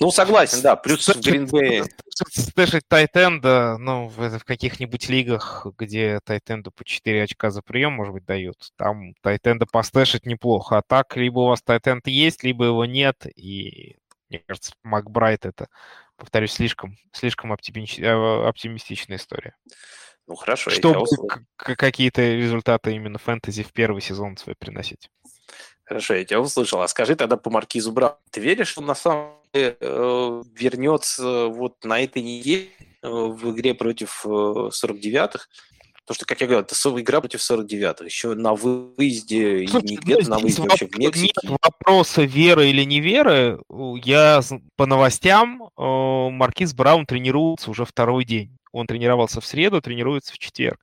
ну, согласен, да. Плюс в Гринбее... Стэшить Тайтенда, ну, в, в каких-нибудь лигах, где Тайтенду по 4 очка за прием, может быть, дают, там Тайтенда постэшить неплохо. А так, либо у вас Тайтенд есть, либо его нет, и мне кажется, Макбрайт это, повторюсь, слишком, слишком э, оптимистичная история. Ну, хорошо. Чтобы какие-то результаты именно фэнтези в первый сезон свой приносить. Хорошо, я тебя услышал. А скажи тогда по Маркизу Бра. Ты веришь, что он на самом вернется вот на этой неделе э, в игре против э, 49-х? Потому что, как я говорил, это игра против 49-х. Еще на выезде, Слушай, не где-то на выезде вообще в Мексике. Нет вопроса веры или не веры. Я по новостям, э, Маркиз Браун тренируется уже второй день. Он тренировался в среду, тренируется в четверг.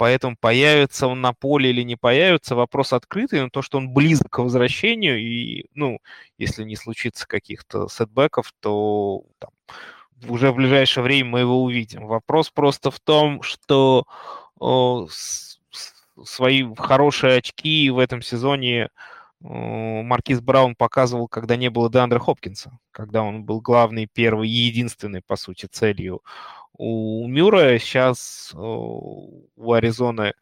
Поэтому появится он на поле или не появится, вопрос открытый, но то, что он близок к возвращению, и, ну, если не случится каких-то сетбеков, то там, уже в ближайшее время мы его увидим. Вопрос просто в том, что о, с, свои хорошие очки в этом сезоне Маркиз Браун показывал, когда не было Деандра Хопкинса, когда он был главный, первый и единственной, по сути, целью у Мюра сейчас у Аризоны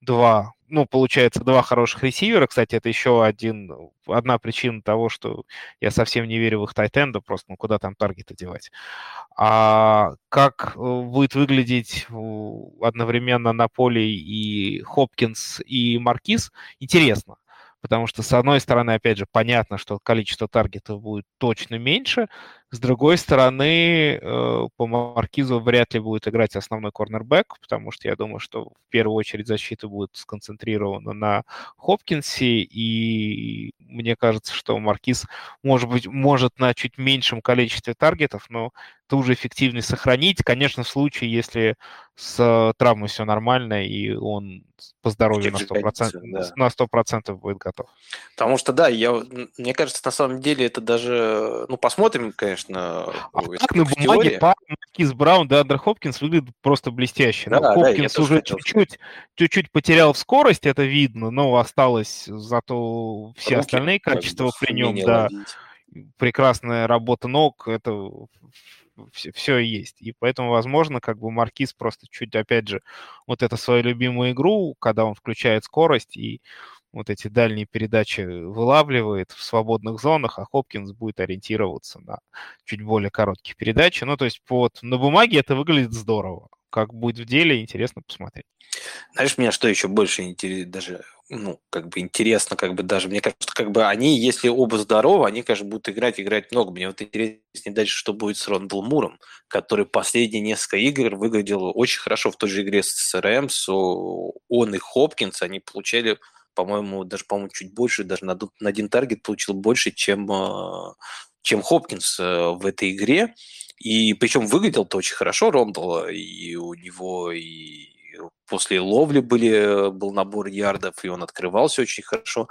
два ну, получается, два хороших ресивера. Кстати, это еще один, одна причина того, что я совсем не верю в их тайтенда, просто, ну, куда там таргеты девать. А как э, будет выглядеть одновременно на поле и Хопкинс, и Маркиз, интересно потому что, с одной стороны, опять же, понятно, что количество таргетов будет точно меньше, с другой стороны, э, по Маркизу вряд ли будет играть основной корнербэк, потому что я думаю, что в первую очередь защита будет сконцентрирована на Хопкинсе, и мне кажется, что Маркиз, может быть, может на чуть меньшем количестве таргетов, но ту же эффективность сохранить, конечно, в случае, если с травмой все нормально, и он по здоровью на 100%, да. на 100% будет готов. Потому что, да, я, мне кажется, на самом деле это даже, ну, посмотрим, конечно, конечно. А как на бумаге пара Маркиз Браун да Андре Хопкинс выглядит просто блестяще. Да, ну, Хопкинс да, уже чуть-чуть, чуть-чуть потерял в скорость, это видно, но осталось зато все Руки, остальные качества при нем, да. Ловить. Прекрасная работа ног, это все, все есть. И поэтому, возможно, как бы Маркиз просто чуть, опять же, вот это свою любимую игру, когда он включает скорость и вот эти дальние передачи вылавливает в свободных зонах, а Хопкинс будет ориентироваться на чуть более короткие передачи. Ну, то есть вот на бумаге это выглядит здорово. Как будет в деле, интересно посмотреть. Знаешь, меня что еще больше интересно, даже, ну, как бы интересно, как бы даже, мне кажется, как бы они, если оба здоровы, они, конечно, будут играть, играть много. Мне вот интереснее дальше, что будет с Рондл Муром, который последние несколько игр выглядел очень хорошо в той же игре с Рэмс. Он и Хопкинс, они получали по-моему, даже, по-моему, чуть больше, даже на, на один таргет получил больше, чем, а, чем Хопкинс э, в этой игре. И причем выглядел-то очень хорошо Рондал, и у него и после ловли были, был набор ярдов, и он открывался очень хорошо.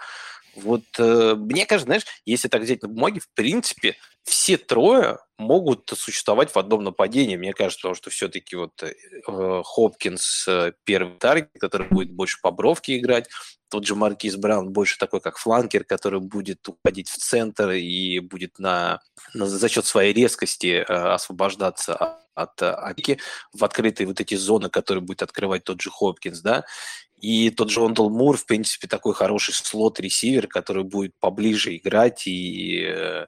Вот э, мне кажется, знаешь, если так взять на бумаге, в принципе, все трое могут существовать в одном нападении, мне кажется, потому что все-таки вот э, Хопкинс э, первый таргет, который будет больше по бровке играть, тот же Маркиз Браун больше такой, как фланкер, который будет уходить в центр и будет на, на за счет своей резкости э, освобождаться от атаки в открытые вот эти зоны, которые будет открывать тот же Хопкинс, да, и тот же Ондал Мур, в принципе, такой хороший слот-ресивер, который будет поближе играть и э,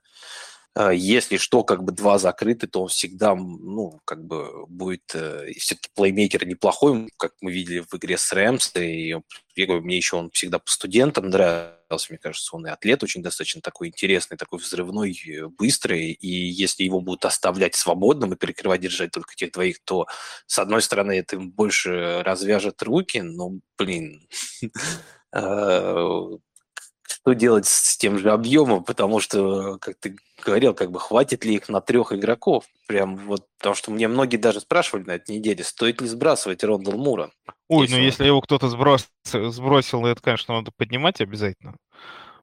если что, как бы два закрыты, то он всегда, ну, как бы будет э, все-таки плеймейкер неплохой, как мы видели в игре с Рэмс, и я говорю, мне еще он всегда по студентам нравился, мне кажется, он и атлет очень достаточно такой интересный, такой взрывной, э, быстрый, и если его будут оставлять свободным и перекрывать, держать только тех двоих, то, с одной стороны, это им больше развяжет руки, но, блин, а, что делать с тем же объемом, потому что, как ты говорил, как бы хватит ли их на трех игроков. Прям вот, потому что мне многие даже спрашивали на этой неделе, стоит ли сбрасывать Рондал Мура. Ой, если ну он... если его кто-то сброс... сбросил, это, конечно, надо поднимать обязательно.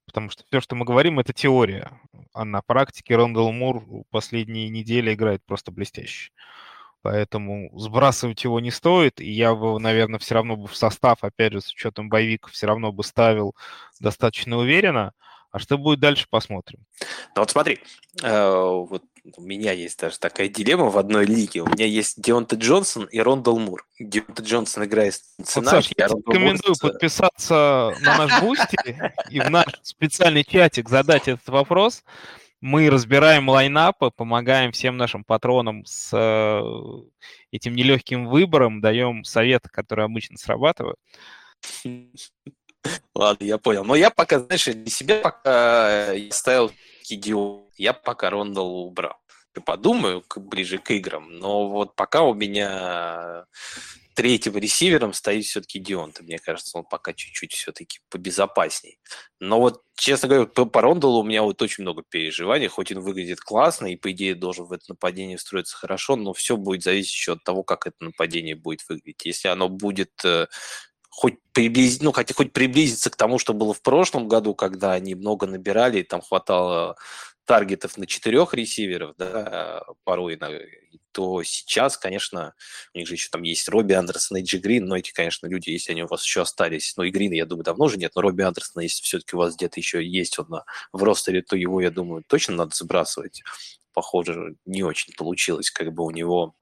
Потому что все, что мы говорим, это теория. А на практике Рондал Мур последние недели играет просто блестяще. Поэтому сбрасывать его не стоит. И я бы, наверное, все равно бы в состав, опять же, с учетом боевиков, все равно бы ставил достаточно уверенно. А что будет дальше, посмотрим. Ну вот смотри, э, вот у меня есть даже такая дилемма в одной лиге. У меня есть Дионта Джонсон и Рондал Мур. Дионта Джонсон играет цена. Вот, Саш, я рекомендую Мур... подписаться на наш Бусти и в наш специальный чатик задать этот вопрос. Мы разбираем лайнапы, помогаем всем нашим патронам с э, этим нелегким выбором, даем советы, которые обычно срабатывают. Ладно, я понял. Но я пока, знаешь, для себя пока я ставил идиот. Я пока Рондейла убрал. Подумаю ближе к играм, но вот пока у меня третьим ресивером стоит все-таки Дионта. Мне кажется, он пока чуть-чуть все-таки побезопасней. Но вот, честно говоря, по, по Рондалу у меня вот очень много переживаний, хоть он выглядит классно и, по идее, должен в это нападение встроиться хорошо, но все будет зависеть еще от того, как это нападение будет выглядеть. Если оно будет э, хоть приблизить, ну, хотя хоть приблизиться к тому, что было в прошлом году, когда они много набирали, и там хватало таргетов на четырех ресиверов, да, порой, то сейчас, конечно, у них же еще там есть Робби Андерсон и Джи Грин, но эти, конечно, люди, если они у вас еще остались, ну и Грина, я думаю, давно уже нет, но Робби Андерсона, если все-таки у вас где-то еще есть он на, в ростере, то его, я думаю, точно надо сбрасывать. Похоже, не очень получилось как бы у него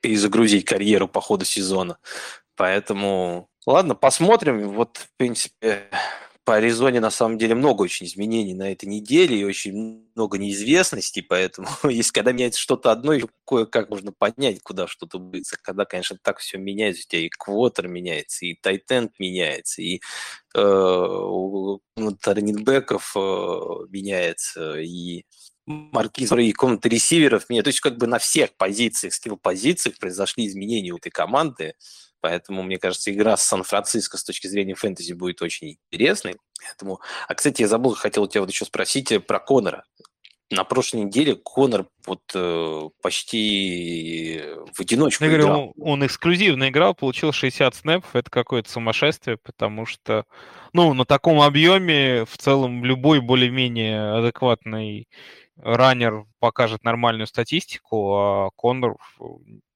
перезагрузить карьеру по ходу сезона. Поэтому Ладно, посмотрим. Вот, в принципе, по Аризоне на самом деле много очень изменений на этой неделе и очень много неизвестностей, поэтому если когда меняется что-то одно, кое-как можно понять, куда что-то будет. Когда, конечно, так все меняется, у тебя и квотер меняется, и тайтенд меняется, и э, э, меняется, и маркиз и комнаты ресиверов меняются. То есть как бы на всех позициях, скилл-позициях произошли изменения у этой команды. Поэтому, мне кажется, игра с Сан-Франциско с точки зрения фэнтези будет очень интересной. Поэтому... А, кстати, я забыл, хотел у тебя вот еще спросить э, про Конора. На прошлой неделе Конор вот э, почти в одиночку я играл. Говорю, он эксклюзивно играл, получил 60 снэпов. Это какое-то сумасшествие, потому что, ну, на таком объеме в целом любой более-менее адекватный раннер покажет нормальную статистику, а Коннор,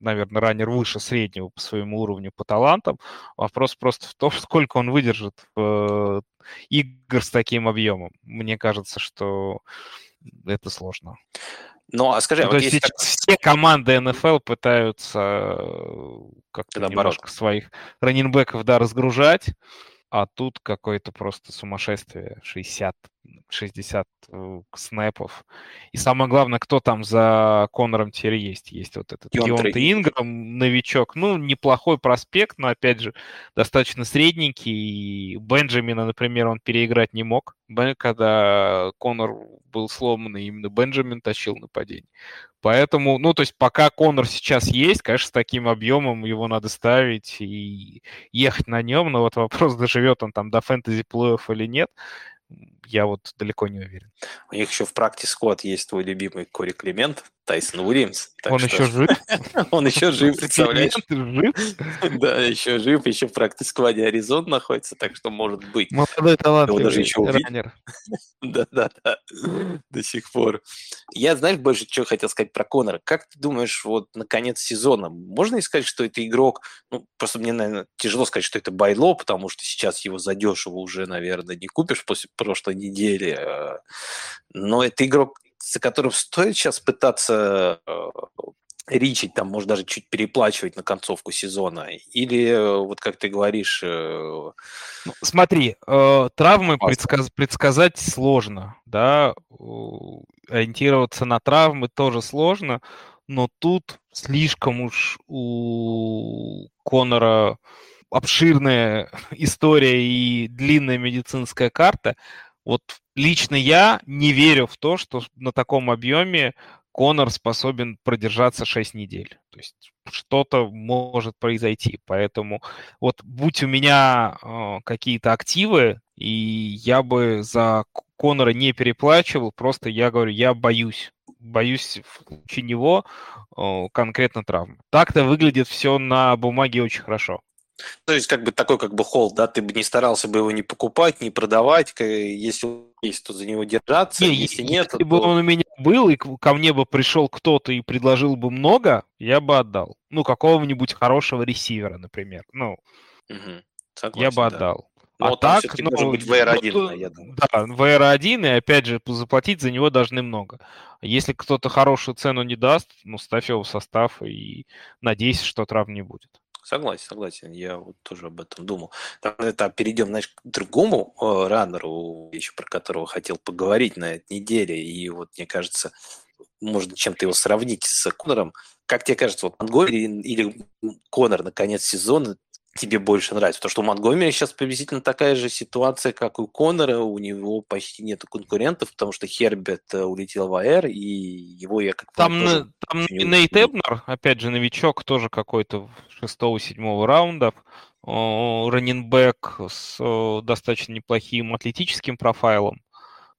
наверное, раннер выше среднего по своему уровню, по талантам. Вопрос просто в том, сколько он выдержит э, игр с таким объемом. Мне кажется, что это сложно. Ну, а скажи, ну, вот то есть так... все команды NFL пытаются э, как-то немножко своих раненбеков, да, разгружать, а тут какое-то просто сумасшествие, 60 60 э, снэпов. И самое главное, кто там за Конором теперь есть. Есть вот этот Дионта Инграм, новичок. Ну, неплохой проспект, но, опять же, достаточно средненький. И Бенджамина, например, он переиграть не мог. Когда Конор был сломан, именно Бенджамин тащил нападение. Поэтому, ну, то есть пока Конор сейчас есть, конечно, с таким объемом его надо ставить и ехать на нем, но вот вопрос, доживет он там до фэнтези плей-офф или нет, я вот далеко не уверен. У них еще в практике сквад есть твой любимый Кори Климент, Тайсон Уильямс. Он что... еще жив? Он еще жив, представляешь? Да, еще жив, еще в практике скваде Аризон находится, так что может быть. Молодой талант. Его даже еще раннер. Да, да, да, до сих пор. Я, знаешь, больше что хотел сказать про Конора. Как ты думаешь, вот на конец сезона, можно сказать, что это игрок, ну, просто мне, наверное, тяжело сказать, что это байло, потому что сейчас его задешево уже, наверное, не купишь после прошлой недели, а, но это игрок, за которым стоит сейчас пытаться э, ричить, там, может, даже чуть переплачивать на концовку сезона? Или, э, вот как ты говоришь... Э, ну, смотри, э, травмы предсказ- предсказать сложно, да, ориентироваться на травмы тоже сложно, но тут слишком уж у Конора обширная история и длинная медицинская карта. Вот лично я не верю в то, что на таком объеме Конор способен продержаться 6 недель. То есть что-то может произойти. Поэтому вот будь у меня э, какие-то активы, и я бы за Конора не переплачивал, просто я говорю, я боюсь. Боюсь в случае него э, конкретно травм. Так-то выглядит все на бумаге очень хорошо. То есть, как бы такой, как бы холд, да, ты бы не старался бы его не покупать, не продавать, если есть, то за него держаться, не, если нет, если то... бы он у меня был, и ко мне бы пришел кто-то и предложил бы много, я бы отдал. Ну, какого-нибудь хорошего ресивера, например. Ну, угу. Согласен, я бы отдал. Да. Но а так, ну, должен быть VR1, ну, я думаю. Да, VR1, и опять же, заплатить за него должны много. Если кто-то хорошую цену не даст, ну, ставь его в состав и надейся, что травм не будет. Согласен, согласен. Я вот тоже об этом думал. Там, это перейдем, знаешь, к другому э, раннеру, еще про которого хотел поговорить на этой неделе. И вот мне кажется, можно чем-то его сравнить с Конором. Как тебе кажется, вот Монгомери или Конор на конец сезона тебе больше нравится? Потому что у Монгомери сейчас приблизительно такая же ситуация, как у Конора. У него почти нет конкурентов, потому что Херберт э, улетел в АР, и его я как Там, тоже там Нейт Эбнер, опять же, новичок, тоже какой-то 6-7 раундов. Раннинбэк с достаточно неплохим атлетическим профайлом,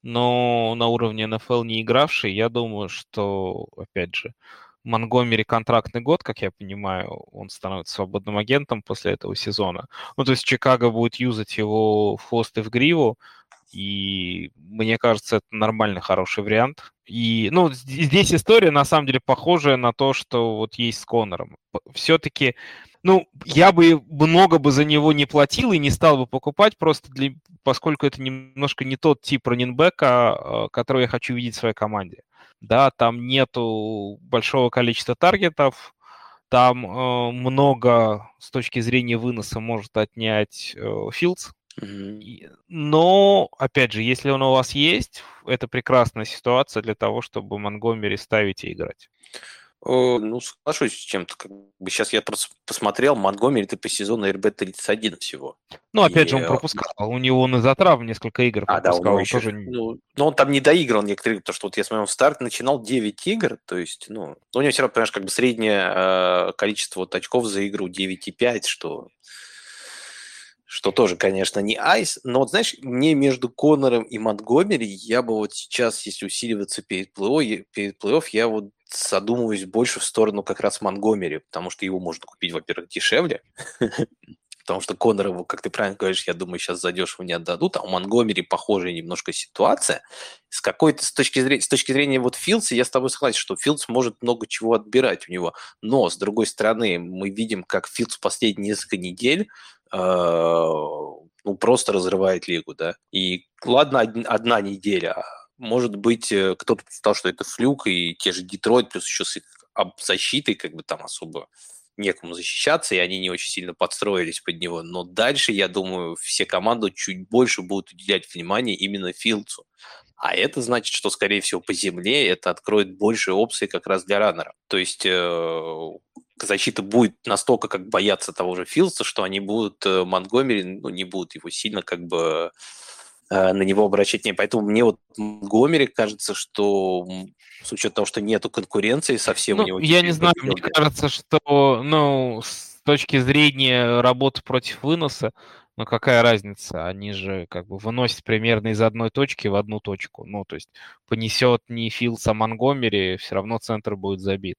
но на уровне НФЛ не игравший. Я думаю, что, опять же, Монгомери контрактный год, как я понимаю, он становится свободным агентом после этого сезона. Ну, то есть Чикаго будет юзать его в хвост и в гриву, и мне кажется, это нормальный, хороший вариант. И, ну, здесь история, на самом деле, похожая на то, что вот есть с Конором. Все-таки, ну, я бы много бы за него не платил и не стал бы покупать, просто для, поскольку это немножко не тот тип раненбека, который я хочу видеть в своей команде да, там нету большого количества таргетов, Там э, много с точки зрения выноса может отнять э, Филдс. Но, опять же, если он у вас есть, это прекрасная ситуация для того, чтобы Монгомери ставить и играть. Ну, соглашусь с чем-то. Как бы сейчас я просто посмотрел, Монгомери ты по сезону РБ-31 всего. Ну, опять и, же, он пропускал. У него он из-за травм несколько игр пропускал. А, да, он еще, тоже... ну, но он там не доиграл некоторые, потому что вот я смотрел, в старт начинал 9 игр, то есть, ну, у него все равно, понимаешь, как бы среднее э, количество вот очков за игру 9,5, что что тоже, конечно, не айс, но вот, знаешь, мне между Конором и Монтгомери я бы вот сейчас, если усиливаться перед плей-офф, перед плей я вот задумываюсь больше в сторону как раз Монгомери, потому что его можно купить, во-первых, дешевле, потому что Конора, как ты правильно говоришь, я думаю, сейчас задешево не отдадут, а у Монгомери похожая немножко ситуация. С какой-то, с точки зрения, с точки зрения вот Филдса, я с тобой согласен, что Филдс может много чего отбирать у него, но, с другой стороны, мы видим, как Филдс последние несколько недель ну, просто разрывает лигу, да. И ладно, одна неделя, а может быть, э, кто-то сказал, что это флюк, и те же Детройт, плюс еще с их защитой, как бы там особо некому защищаться, и они не очень сильно подстроились под него. Но дальше, я думаю, все команды чуть больше будут уделять внимание именно Филдсу. А это значит, что, скорее всего, по земле это откроет больше опций как раз для раннера. То есть э, защита будет настолько как бояться того же Филдса, что они будут э, Монгомери, ну, не будут его сильно как бы э, на него обращать внимание. Поэтому мне вот Монгомери кажется, что с учетом того, что нету конкуренции совсем ну, у него... Я не знаю, мне кажется, что, ну, с точки зрения работы против выноса, ну какая разница? Они же как бы выносят примерно из одной точки в одну точку. Ну, то есть понесет не Филдс, а Монгомери, все равно центр будет забит.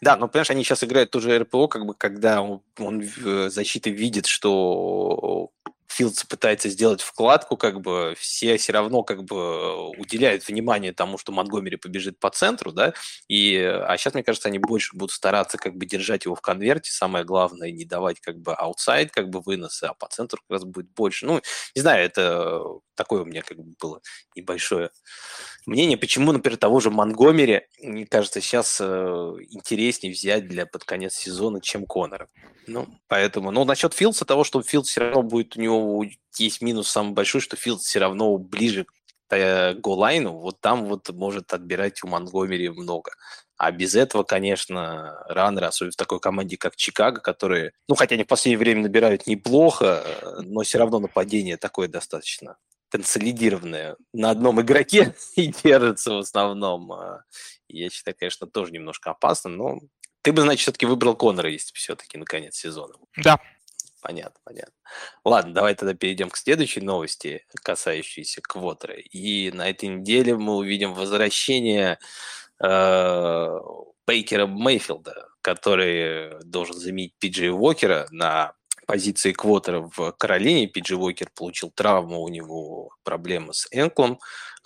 Да, но понимаешь, они сейчас играют тоже РПО, как бы когда он, он защита видит, что Филдс пытается сделать вкладку, как бы все все равно как бы уделяют внимание тому, что Монгомери побежит по центру, да, и, а сейчас, мне кажется, они больше будут стараться как бы держать его в конверте, самое главное, не давать как бы аутсайд, как бы выносы, а по центру как раз будет больше. Ну, не знаю, это такое у меня как бы было небольшое мнение, почему, например, того же Монгомери, мне кажется, сейчас э, интереснее взять для под конец сезона, чем Конора. Ну, поэтому, ну, насчет Филдса, того, что Филдс все равно будет, у него есть минус самый большой, что Филдс все равно ближе к э, голайну, вот там вот может отбирать у Монгомери много. А без этого, конечно, раннеры, особенно в такой команде, как Чикаго, которые, ну, хотя они в последнее время набирают неплохо, э, но все равно нападение такое достаточно консолидированное на одном игроке и держится в основном. А, я считаю, конечно, тоже немножко опасно, но ты бы, значит, все-таки выбрал Конора, если все-таки на конец сезона. Да. Понятно, понятно. Ладно, давай тогда перейдем к следующей новости, касающейся Квотера. И на этой неделе мы увидим возвращение э, Бейкера Мейфилда, который должен заменить Пиджей Уокера на позиции Квотера в Каролине. Пиджи Уокер получил травму, у него проблемы с энклом,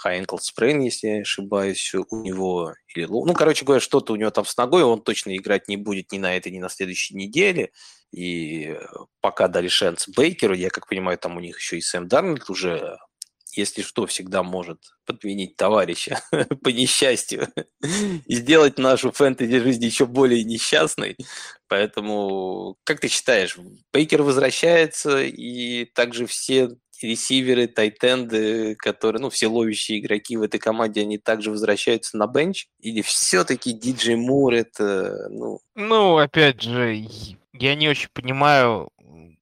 high ankle sprain, если я не ошибаюсь, у него. Или, ну, короче говоря, что-то у него там с ногой, он точно играть не будет ни на этой, ни на следующей неделе. И пока дали шанс Бейкеру, я как понимаю, там у них еще и Сэм Дарнольд уже если что, всегда может подменить товарища по несчастью и сделать нашу фэнтези жизнь еще более несчастной. Поэтому, как ты считаешь, Бейкер возвращается, и также все ресиверы, тайтенды, которые, ну, все ловящие игроки в этой команде, они также возвращаются на бенч? Или все-таки Диджей Мур это, ну... Ну, опять же, я не очень понимаю,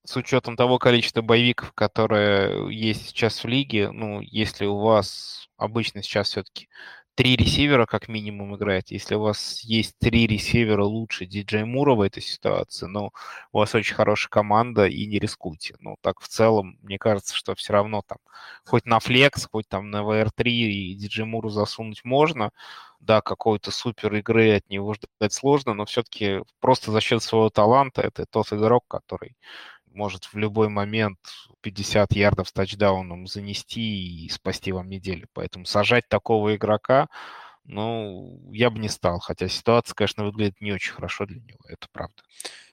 с учетом того количества боевиков, которые есть сейчас в лиге, ну, если у вас обычно сейчас все-таки три ресивера как минимум играет, если у вас есть три ресивера лучше диджей Мура в этой ситуации, ну, у вас очень хорошая команда и не рискуйте. Ну, так в целом, мне кажется, что все равно там хоть на флекс, хоть там на VR3 и диджей Муру засунуть можно, да, какой-то супер игры от него ждать сложно, но все-таки просто за счет своего таланта это тот игрок, который может в любой момент 50 ярдов с тачдауном занести и спасти вам неделю. Поэтому сажать такого игрока, ну, я бы не стал. Хотя ситуация, конечно, выглядит не очень хорошо для него, это правда.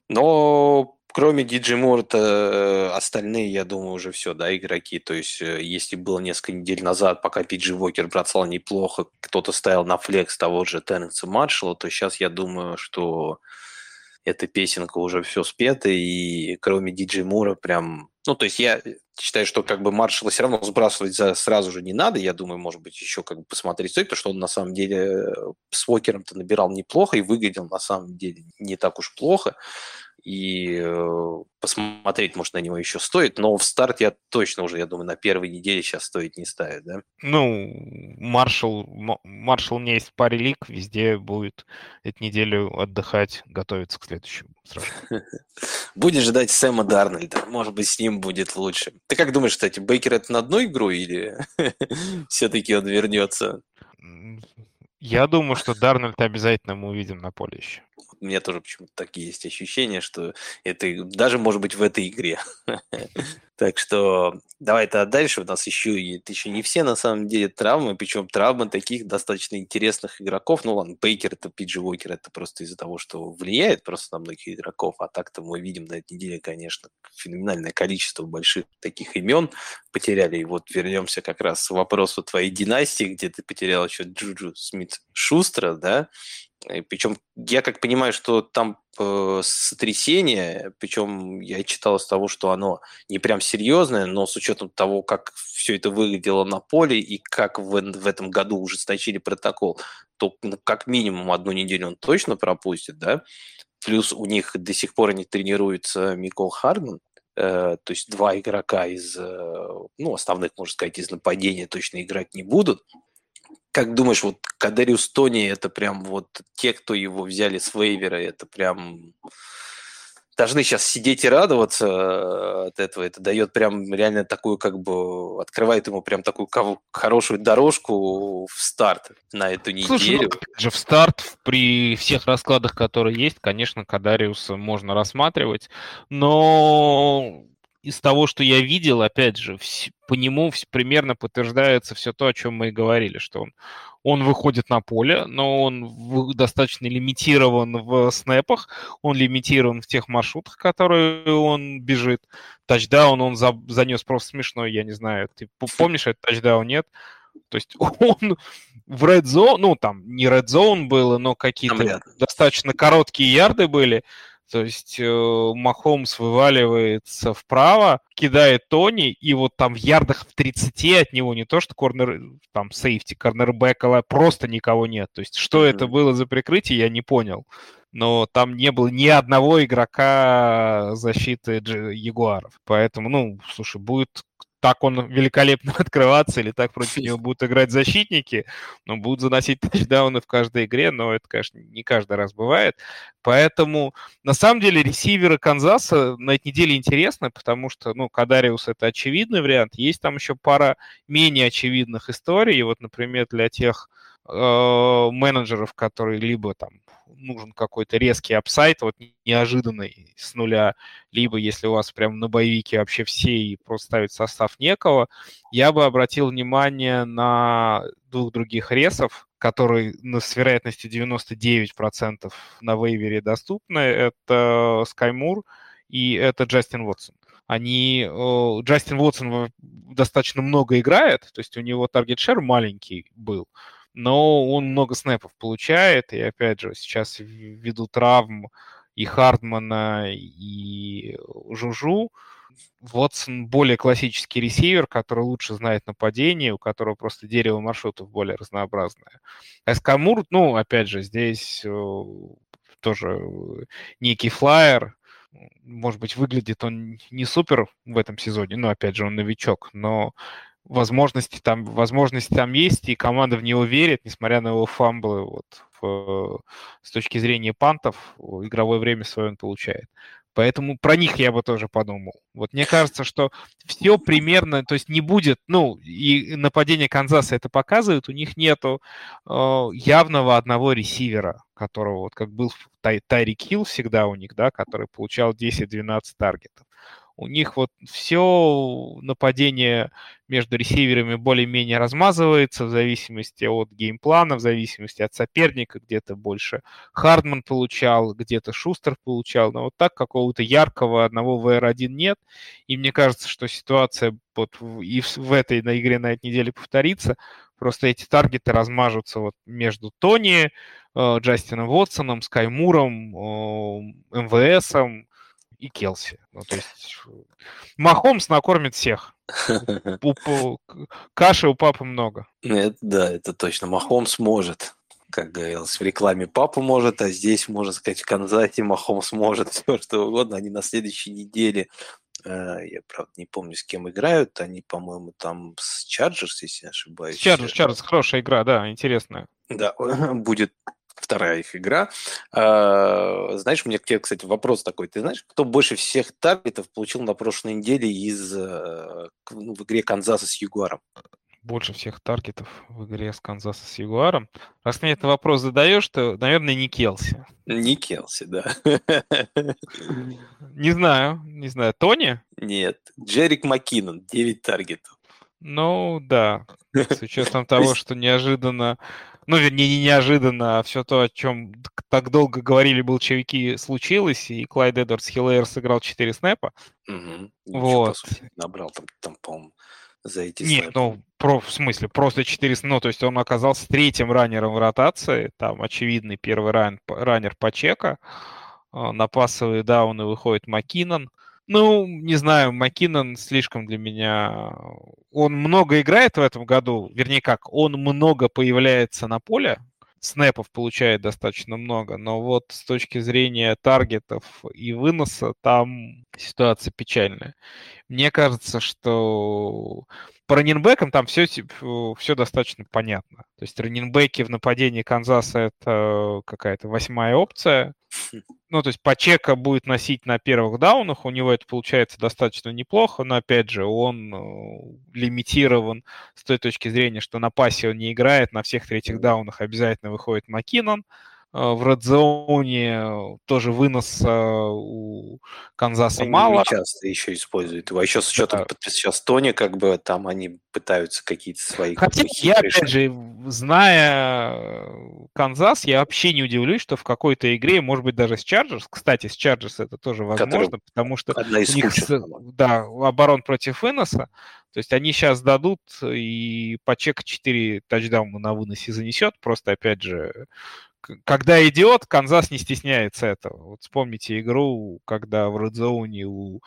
Но кроме Диджи Морта, э, остальные, я думаю, уже все, да, игроки. То есть, э, если было несколько недель назад, пока Пиджи Вокер бросал неплохо, кто-то ставил на флекс того же Тенненса Маршалла, то сейчас я думаю, что эта песенка уже все спета, и кроме Диджей Мура прям... Ну, то есть я считаю, что как бы Маршала все равно сбрасывать за, сразу же не надо. Я думаю, может быть, еще как бы посмотреть стоит, потому что он на самом деле э, с Уокером-то набирал неплохо и выглядел на самом деле не так уж плохо и э, посмотреть, может, на него еще стоит, но в старт я точно уже, я думаю, на первой неделе сейчас стоит не ставить, да? Ну, Маршал, Маршал у меня есть в паре лиг, везде будет эту неделю отдыхать, готовиться к следующему. Будешь ждать Сэма Дарнольда, может быть, с ним будет лучше. Ты как думаешь, кстати, Бейкер это на одну игру или все-таки он вернется? Я думаю, что Дарнольд обязательно мы увидим на поле еще у меня тоже почему-то такие есть ощущения, что это даже может быть в этой игре. Так что давай-то дальше. У нас еще, это еще не все на самом деле травмы, причем травмы таких достаточно интересных игроков. Ну ладно, Бейкер это Пиджи Уокер, это просто из-за того, что влияет просто на многих игроков. А так-то мы видим на этой неделе, конечно, феноменальное количество больших таких имен потеряли. И вот вернемся как раз к вопросу твоей династии, где ты потерял еще Джуджу Смит Шустра, да, причем я как понимаю, что там сотрясение, причем я читал из того, что оно не прям серьезное, но с учетом того, как все это выглядело на поле и как в, в этом году ужесточили протокол, то ну, как минимум одну неделю он точно пропустит, да. Плюс у них до сих пор не тренируется Микол Хардман, э, то есть два игрока из, э, ну, основных, можно сказать, из нападения точно играть не будут. Как думаешь, вот Кадариус Тони, это прям вот те, кто его взяли с вейвера, это прям должны сейчас сидеть и радоваться э, от этого. Это дает прям реально такую, как бы, открывает ему прям такую хорошую дорожку в старт на эту неделю. Слушай, ну, же в старт при всех раскладах, которые есть, конечно, Кадариуса можно рассматривать, но из того, что я видел, опять же, по нему примерно подтверждается все то, о чем мы и говорили, что он, он выходит на поле, но он достаточно лимитирован в снэпах, он лимитирован в тех маршрутах, которые он бежит. Тачдаун он за, занес просто смешной, я не знаю, ты помнишь этот тачдаун, нет? То есть он в Red Zone, ну там не Red Zone было, но какие-то достаточно короткие ярды были, то есть э, Махомс вываливается вправо, кидает Тони, и вот там в ярдах в 30 от него не то, что корнер, там сейфти, корнербэк, просто никого нет. То есть что mm-hmm. это было за прикрытие, я не понял. Но там не было ни одного игрока защиты Ягуаров. Поэтому, ну, слушай, будет так он великолепно открываться, или так против него будут играть защитники, но будут заносить тачдауны в каждой игре, но это, конечно, не каждый раз бывает. Поэтому, на самом деле, ресиверы Канзаса на этой неделе интересны, потому что, ну, Кадариус — это очевидный вариант. Есть там еще пара менее очевидных историй. Вот, например, для тех менеджеров, которые либо там нужен какой-то резкий апсайт, вот неожиданный с нуля, либо если у вас прям на боевике вообще все и просто ставить состав некого, я бы обратил внимание на двух других ресов, которые ну, с вероятностью 99% на вейвере доступны. Это Скаймур и это Джастин Уотсон они... Джастин Уотсон достаточно много играет, то есть у него таргет-шер маленький был, но он много снэпов получает, и опять же, сейчас ввиду травм и Хардмана, и Жужу, Вотсон более классический ресивер, который лучше знает нападение, у которого просто дерево маршрутов более разнообразное. Эскамур, ну, опять же, здесь э, тоже некий флайер, может быть, выглядит он не супер в этом сезоне, но, опять же, он новичок, но возможности там, возможности там есть, и команда в него верит, несмотря на его фамблы. Вот, в, с точки зрения пантов, игровое время свое он получает. Поэтому про них я бы тоже подумал. Вот мне кажется, что все примерно, то есть не будет, ну, и нападение Канзаса это показывает, у них нету э, явного одного ресивера, которого вот как был Тай, Тайри Килл всегда у них, да, который получал 10-12 таргетов у них вот все нападение между ресиверами более-менее размазывается в зависимости от геймплана, в зависимости от соперника, где-то больше Хардман получал, где-то Шустер получал, но вот так какого-то яркого одного VR1 нет, и мне кажется, что ситуация вот и в, этой на игре на этой неделе повторится, просто эти таргеты размажутся вот между Тони, э, Джастином Уотсоном, Скай Муром, э, МВСом и Келси. Ну, то есть Махомс накормит всех. Каши у папы много. Это, да, это точно. Махомс может как говорилось, в рекламе папа может, а здесь, можно сказать, в Канзасе Махомс может все что угодно. Они на следующей неделе, э, я, правда, не помню, с кем играют, они, по-моему, там с Чарджерс, если не ошибаюсь. Чарджерс, Чарджерс, хорошая игра, да, интересная. Да, будет вторая их игра. А, знаешь, у меня к тебе, кстати, вопрос такой. Ты знаешь, кто больше всех таргетов получил на прошлой неделе из э, ну, в игре Канзаса с Ягуаром? больше всех таргетов в игре с Канзаса с Ягуаром. Раз мне этот вопрос задаешь, то, наверное, не Келси. Не Келси, да. Не знаю, не знаю. Тони? Нет. Джерик Маккинон, 9 таргетов. Ну, да. С учетом того, что неожиданно, ну, вернее, не неожиданно, а все то, о чем так долго говорили большевики, случилось, и Клайд Эдвардс Хиллер сыграл 4 снэпа. Угу. Вот. Набрал там, там по-моему, за эти Нет, снэпы. ну, про, в смысле, просто 400, ну, то есть он оказался третьим раннером в ротации, там очевидный первый ран, раннер по чека, а, на пасовые дауны выходит Маккинон. Ну, не знаю, Маккинон слишком для меня... Он много играет в этом году, вернее как, он много появляется на поле, снэпов получает достаточно много, но вот с точки зрения таргетов и выноса там ситуация печальная. Мне кажется, что по раненбекам там все, все достаточно понятно. То есть раненбеки в нападении Канзаса это какая-то восьмая опция. Ну, то есть Пачека будет носить на первых даунах, у него это получается достаточно неплохо, но опять же он э, лимитирован с той точки зрения, что на пасе он не играет, на всех третьих даунах обязательно выходит Маккинон. Э, в редзоне тоже вынос у Канзаса они мало. часто еще используют его. А еще с учетом да. сейчас Тони, как бы там они пытаются какие-то свои... Хотя я, опять же, зная Канзас, я вообще не удивлюсь, что в какой-то игре, может быть, даже с Чарджерс, кстати, с Чарджерс это тоже возможно, Который... потому что Одна из у них, да, оборон против выноса, то есть они сейчас дадут и по чек 4 тачдауна на выносе занесет, просто, опять же, когда идет, Канзас не стесняется этого. Вот вспомните игру, когда в Редзоуне у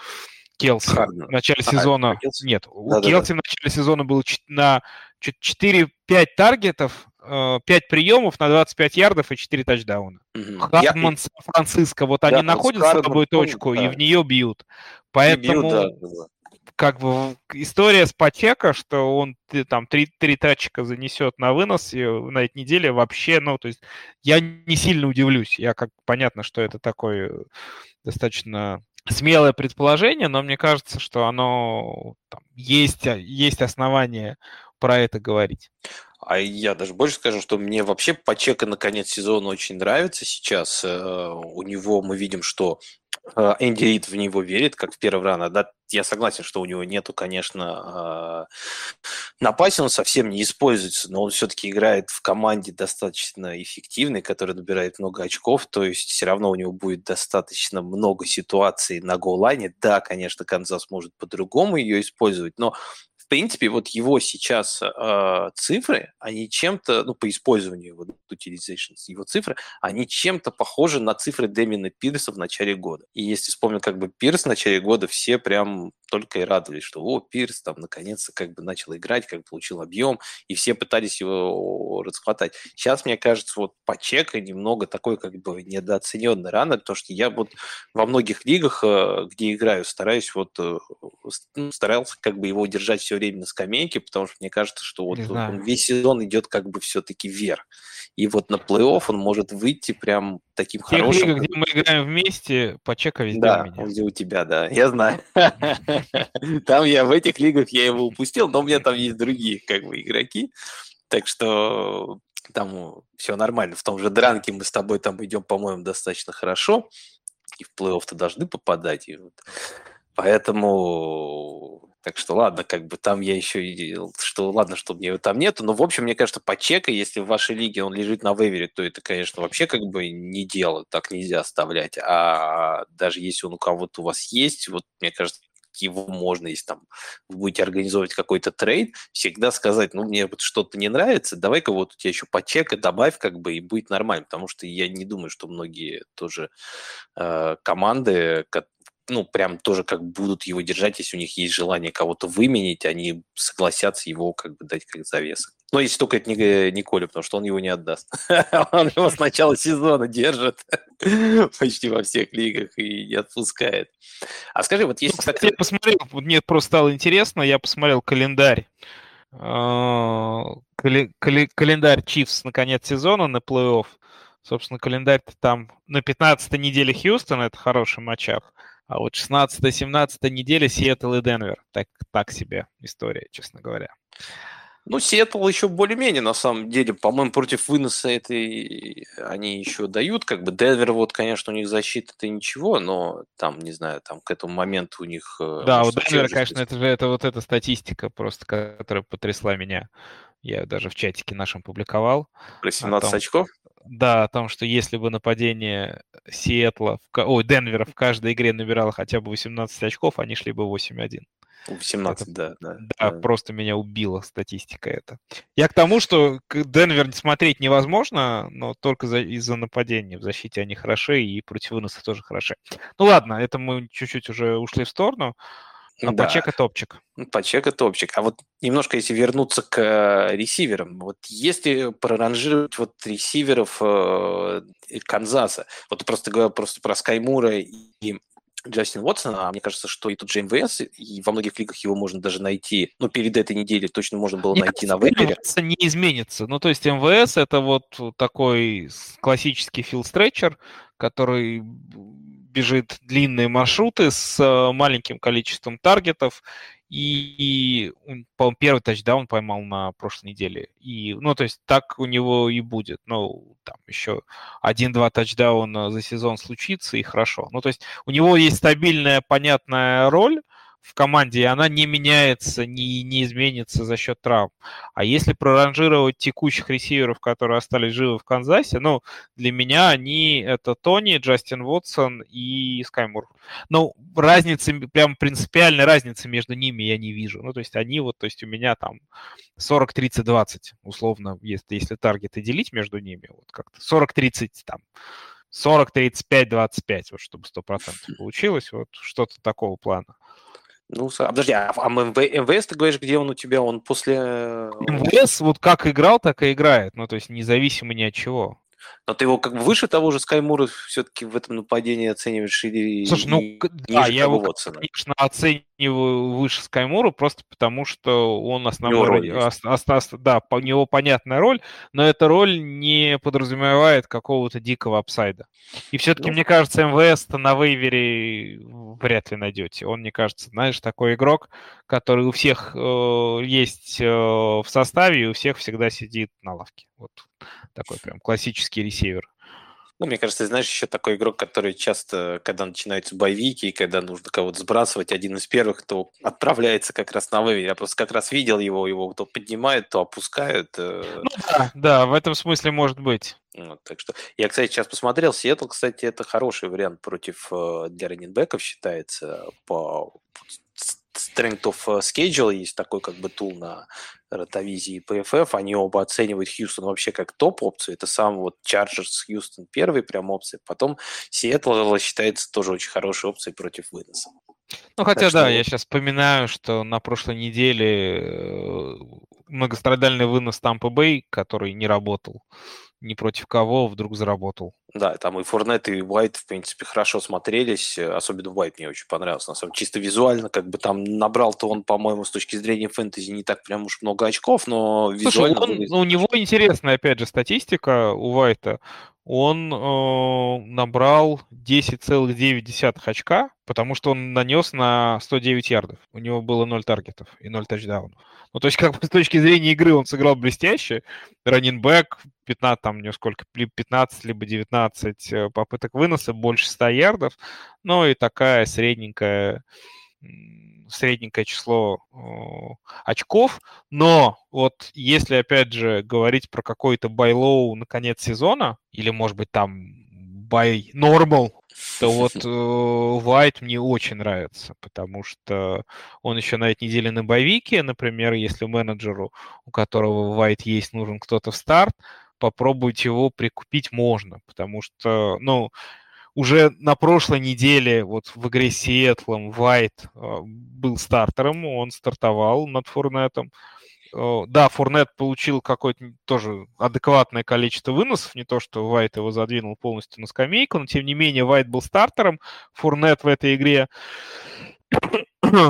Келси Харден. в начале а, сезона... Келси? Нет, у да, Келси да, в начале сезона было на 4-5 таргетов, 5 э, приемов на 25 ярдов и 4 тачдауна. Угу. Хардман, Сан-Франциско, вот да, они находят с тобой точку да. и в нее бьют. Поэтому... Бьют, да, да как бы история с Патека, что он там три, три тачка занесет на вынос и на этой неделе вообще, ну, то есть я не сильно удивлюсь. Я как понятно, что это такое э, достаточно смелое предположение, но мне кажется, что оно там, есть, а, есть основания про это говорить. А я даже больше скажу, что мне вообще Пачека на конец сезона очень нравится сейчас. Э, у него мы видим, что э, Энди Рид в него верит, как в первый раунд. Да, я согласен, что у него нету, конечно, э, на пасе он совсем не используется, но он все-таки играет в команде достаточно эффективной, которая набирает много очков, то есть все равно у него будет достаточно много ситуаций на голлайне. Да, конечно, Канзас может по-другому ее использовать, но принципе, вот его сейчас э, цифры, они чем-то, ну, по использованию его utilization, его цифры, они чем-то похожи на цифры Дэмина Пирса в начале года. И если вспомнить как бы Пирс в начале года, все прям только и радовались, что о, Пирс там наконец-то как бы начал играть, как получил объем, и все пытались его расхватать. Сейчас, мне кажется, вот по чека немного такой как бы недооцененный рано, потому что я вот во многих лигах, э, где играю, стараюсь вот, э, ну, старался как бы его держать все время на скамейке, потому что мне кажется, что вот он весь сезон идет как бы все-таки вверх. И вот на плей-офф он может выйти прям таким В хорошим. Лигах, где мы играем вместе, почека везде да, у меня. где у тебя, да, я знаю. Там я в этих лигах я его упустил, но у меня там есть другие как бы игроки. Так что там все нормально. В том же дранке мы с тобой там идем, по-моему, достаточно хорошо. И в плей-офф-то должны попадать. И вот. Поэтому так что ладно, как бы там я еще и... Что ладно, что мне его там нету. Но, в общем, мне кажется, по чека, если в вашей лиге он лежит на вейвере, то это, конечно, вообще как бы не дело. Так нельзя оставлять. А даже если он у кого-то у вас есть, вот, мне кажется, его можно, если там вы будете организовывать какой-то трейд, всегда сказать, ну, мне вот что-то не нравится, давай-ка вот у тебя еще подчека добавь, как бы, и будет нормально, потому что я не думаю, что многие тоже э, команды, ну, прям тоже как будут его держать, если у них есть желание кого-то выменить, они согласятся его как бы дать как завес. Но если только это не, не Коля, потому что он его не отдаст. Он его с начала сезона держит почти во всех лигах и не отпускает. А скажи, вот если... Ну, я посмотрел, мне просто стало интересно, я посмотрел календарь а, календарь Чивс на конец сезона на плей-офф. Собственно, календарь там на 15 неделе Хьюстон, это хороший матчап. А вот 16-17 неделя Сиэтл и Денвер. Так, так себе история, честно говоря. Ну, Сиэтл еще более-менее, на самом деле, по-моему, против выноса этой они еще дают. Как бы Денвер, вот, конечно, у них защита-то ничего, но там, не знаю, там к этому моменту у них... Э, да, у Денвера, конечно, это же это вот эта статистика просто, которая потрясла меня. Я даже в чатике нашем публиковал. Про 17 том, очков? Да, о том, что если бы нападение Сиэтла, в, ой, Денвера в каждой игре набирало хотя бы 18 очков, они шли бы 8-1. 18, это, да, да. Да, просто меня убила статистика эта. Я к тому, что Денвер смотреть невозможно, но только из-за нападения. В защите они хороши и против выноса тоже хороши. Ну ладно, это мы чуть-чуть уже ушли в сторону. А да. Пачека топчик. Ну, Пачека топчик. А вот немножко, если вернуться к э, ресиверам, вот если проранжировать вот ресиверов э, Канзаса, вот ты просто говорил просто про Скаймура и Джастин Уотсона, а мне кажется, что и тут же МВС, и во многих лигах его можно даже найти, ну, перед этой неделей точно можно было мне найти кажется, на вейвере. не изменится. Ну, то есть МВС это вот такой классический филд-стретчер, который бежит длинные маршруты с э, маленьким количеством таргетов, и, по-моему, первый тачдаун поймал на прошлой неделе. И, ну, то есть так у него и будет. Ну, там еще один-два тачдауна за сезон случится, и хорошо. Ну, то есть у него есть стабильная, понятная роль, в команде, и она не меняется, не, не изменится за счет травм. А если проранжировать текущих ресиверов, которые остались живы в Канзасе, ну, для меня они это Тони, Джастин Вотсон и Скаймур. Ну, разницы, прям принципиальной разницы между ними я не вижу. Ну, то есть они вот, то есть у меня там 40-30-20, условно, если, если таргеты делить между ними, вот как-то 40-30 там, 40-35-25, вот чтобы 100% получилось, вот что-то такого плана. Ну, а, подожди, а, а МВ, МВС, ты говоришь, где он у тебя? Он после... Э, МВС вот как играл, так и играет. Ну, то есть независимо ни от чего. Но ты его как бы выше того же Скаймура все-таки в этом нападении оцениваешь или Слушай, ну, да, я его, Уотсона? конечно, оцениваю выше Скаймура просто потому, что он основной... Роль ос, ос, ос, да, у него понятная роль, но эта роль не подразумевает какого-то дикого апсайда. И все-таки, ну, мне кажется, МВС-то на вейвере вряд ли найдете. Он, мне кажется, знаешь, такой игрок, который у всех э, есть э, в составе, и у всех всегда сидит на лавке. Вот такой прям классический ресивер. Ну, мне кажется, знаешь, еще такой игрок, который часто, когда начинаются боевики, и когда нужно кого-то сбрасывать, один из первых, кто отправляется как раз на вывер. Я просто как раз видел его, его то поднимают, то опускают. Э. Ну да, да, в этом смысле может быть. Вот, так что я, кстати, сейчас посмотрел. Сиэтл, кстати, это хороший вариант против э, для раненбеков считается по Strength of э, Schedule, есть такой как бы тул на Ротовизии и PFF, они оба оценивают Хьюстон вообще как топ-опцию, это сам вот Chargers Хьюстон первый прям опция, потом Сиэтл считается тоже очень хорошей опцией против выноса. Ну, хотя так да, что... я сейчас вспоминаю, что на прошлой неделе э, многострадальный вынос Тампа Бэй, который не работал, ни против кого вдруг заработал. Да, там и Форнет, и Уайт, в принципе, хорошо смотрелись. Особенно Уайт мне очень понравился. На самом деле, чисто визуально, как бы там набрал-то он, по-моему, с точки зрения фэнтези не так прям уж много очков, но визуально... Слушай, он, у него интересная, опять же, статистика у Уайта. Он э, набрал 10,9 очка, потому что он нанес на 109 ярдов. У него было 0 таргетов и 0 тачдаунов. Ну, то есть, как бы с точки зрения игры он сыграл блестяще. Раннинбэк, 15, там, не сколько, 15, либо 19 э, попыток выноса, больше 100 ярдов. Ну, и такая средненькая средненькое число э, очков, но вот если, опять же, говорить про какой-то байлоу на конец сезона, или, может быть, там by normal, то вот Вайт мне очень нравится, потому что он еще на этой неделе на боевике, например, если менеджеру, у которого Вайт есть, нужен кто-то в старт, попробовать его прикупить можно, потому что, ну, уже на прошлой неделе вот в игре с Сиэтлом Вайт был стартером, он стартовал над Фурнетом. Да, Фурнет получил какое-то тоже адекватное количество выносов, не то, что Вайт его задвинул полностью на скамейку, но тем не менее Вайт был стартером, Фурнет в этой игре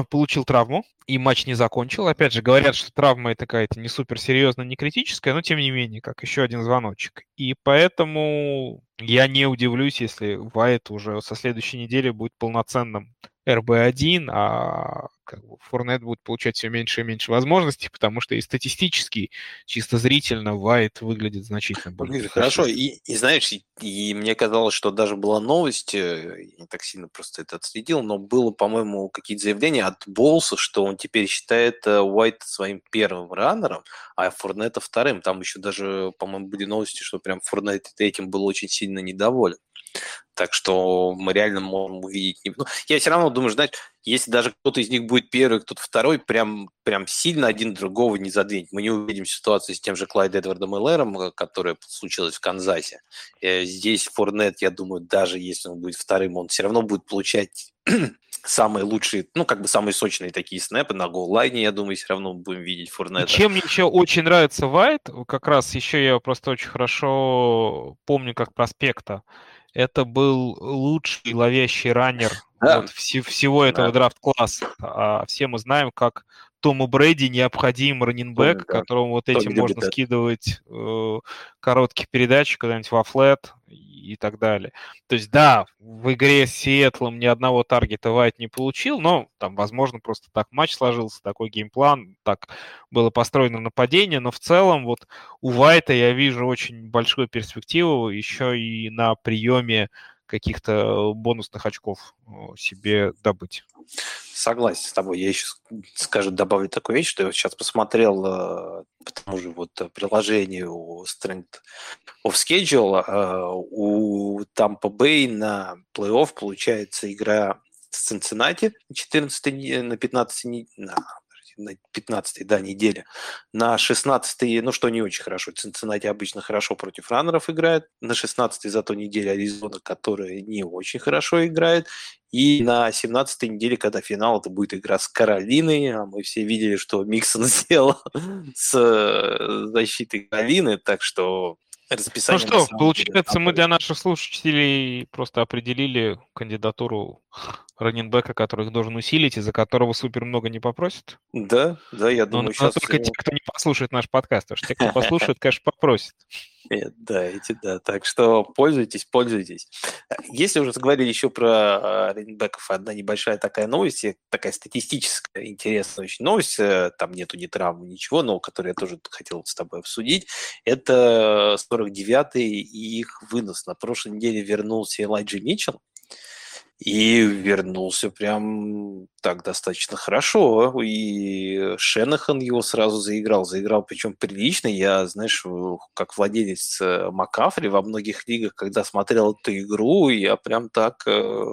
получил травму, и матч не закончил. Опять же, говорят, что травма это какая-то не суперсерьезная, не критическая, но тем не менее, как еще один звоночек. И поэтому я не удивлюсь, если Вайт уже со следующей недели будет полноценным РБ-1, а как бы Форнет будет получать все меньше и меньше возможностей, потому что и статистически, чисто зрительно, Вайт выглядит значительно более... Хорошо, и, и знаешь, и, и мне казалось, что даже была новость, э, я не так сильно просто это отследил, но было, по-моему, какие-то заявления от Болса, что он теперь считает э, Уайт своим первым раннером, а Форнета вторым. Там еще даже, по-моему, были новости, что прям Форнет этим был очень сильно недоволен. Так что мы реально можем увидеть. Ну, я все равно думаю, знаешь, если даже кто-то из них будет первый, кто-то второй, прям, прям сильно один другого не задвинет. Мы не увидим ситуацию с тем же Клайд Эдвардом Эллером, э, которая случилась в Канзасе. Э, здесь Форнет, я думаю, даже если он будет вторым, он все равно будет получать самые лучшие, ну, как бы самые сочные такие снэпы на голлайне, я думаю, все равно будем видеть Фурнета. Чем мне еще очень нравится Вайт, как раз еще я просто очень хорошо помню как проспекта, это был лучший ловящий раннер да. вот, вс- всего этого да. драфт-класса. А все мы знаем, как Тому Брэди необходим раннинбэк, да. которому вот этим можно скидывать э, короткие передачи куда-нибудь во флет и так далее. То есть, да, в игре с Сиэтлом ни одного таргета Вайт не получил, но там, возможно, просто так матч сложился, такой геймплан, так было построено нападение, но в целом вот у Вайта я вижу очень большую перспективу еще и на приеме каких-то бонусных очков э, себе добыть. Согласен с тобой. Я еще скажу, добавлю такую вещь, что я сейчас посмотрел э, по тому же вот приложению Strength of Schedule. Э, у Tampa Bay на плей-офф получается игра с Cincinnati 14 на 15 на на 15 да, неделе. На 16 ну что не очень хорошо. Цинциннати обычно хорошо против раннеров играет. На 16 зато неделе Аризона, которая не очень хорошо играет. И на 17 неделе, когда финал, это будет игра с Каролиной. А мы все видели, что Миксон сделал с э, защитой Каролины. Так что расписание... Ну что, получается, мы для наших слушателей просто определили кандидатуру раненбека, который их должен усилить, и за которого супер много не попросят? Да, да, я думаю, но, сейчас... Но только те, кто не послушает наш подкаст, потому что те, кто послушает, конечно, попросят. Да, эти, да. Так что пользуйтесь, пользуйтесь. Если уже заговорили еще про а, раненбеков, одна небольшая такая новость, такая статистическая, интересная очень новость, э, там нету ни травмы, ничего, но которую я тоже хотел с тобой обсудить, это 49-й и их вынос. На прошлой неделе вернулся Элайджи Митчелл, и вернулся прям так достаточно хорошо. И Шенахан его сразу заиграл. Заиграл причем прилично. Я, знаешь, как владелец э, Макафри во многих лигах, когда смотрел эту игру, я прям так э,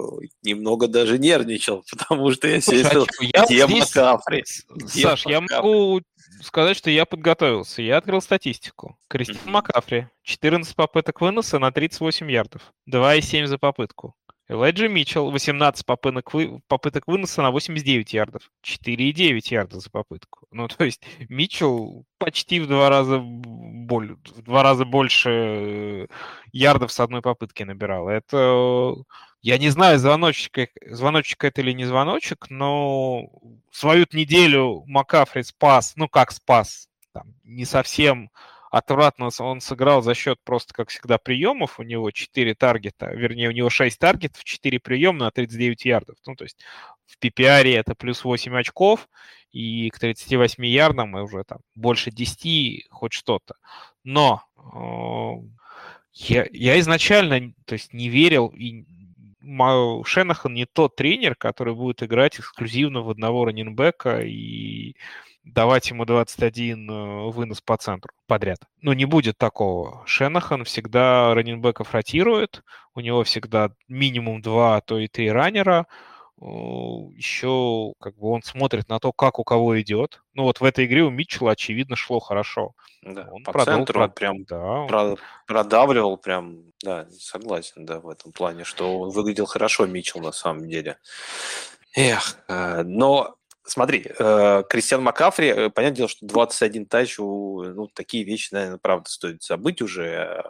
немного даже нервничал, потому что я сидел, а где здесь... Макафри? Где Саш, Макафри? я могу сказать, что я подготовился. Я открыл статистику. Кристиан mm-hmm. Макафри. 14 попыток выноса на 38 ярдов. 2,7 за попытку. Элайджи Митчелл, 18 попыток, вы, попыток выноса на 89 ярдов. 4,9 ярда за попытку. Ну, то есть Митчелл почти в два раза, боль, в два раза больше э, ярдов с одной попытки набирал. Это, я не знаю, звоночек, звоночек это или не звоночек, но свою неделю Макафри спас, ну как спас, там, не совсем отвратно он сыграл за счет просто, как всегда, приемов. У него 4 таргета, вернее, у него 6 таргетов, 4 приема на 39 ярдов. Ну, то есть в PPR это плюс 8 очков, и к 38 ярдам уже там больше 10, хоть что-то. Но э, я, я изначально то есть, не верил и Шенахан не тот тренер, который будет играть эксклюзивно в одного раненбека и давать ему 21 э, вынос по центру подряд. Ну, не будет такого. Шенахан всегда раненбеков ротирует, у него всегда минимум два, а то и три раннера, еще как бы он смотрит на то, как у кого идет. Ну вот в этой игре у Митчелла, очевидно, шло хорошо. Да, он по продал, центру прод... прям да, про... продавливал, прям, да, согласен, да, в этом плане, что он выглядел хорошо, Митчелл, на самом деле. Эх, э, но смотри, э, Кристиан Макафри, э, понятное дело, что 21 тач, ну, такие вещи, наверное, правда, стоит забыть уже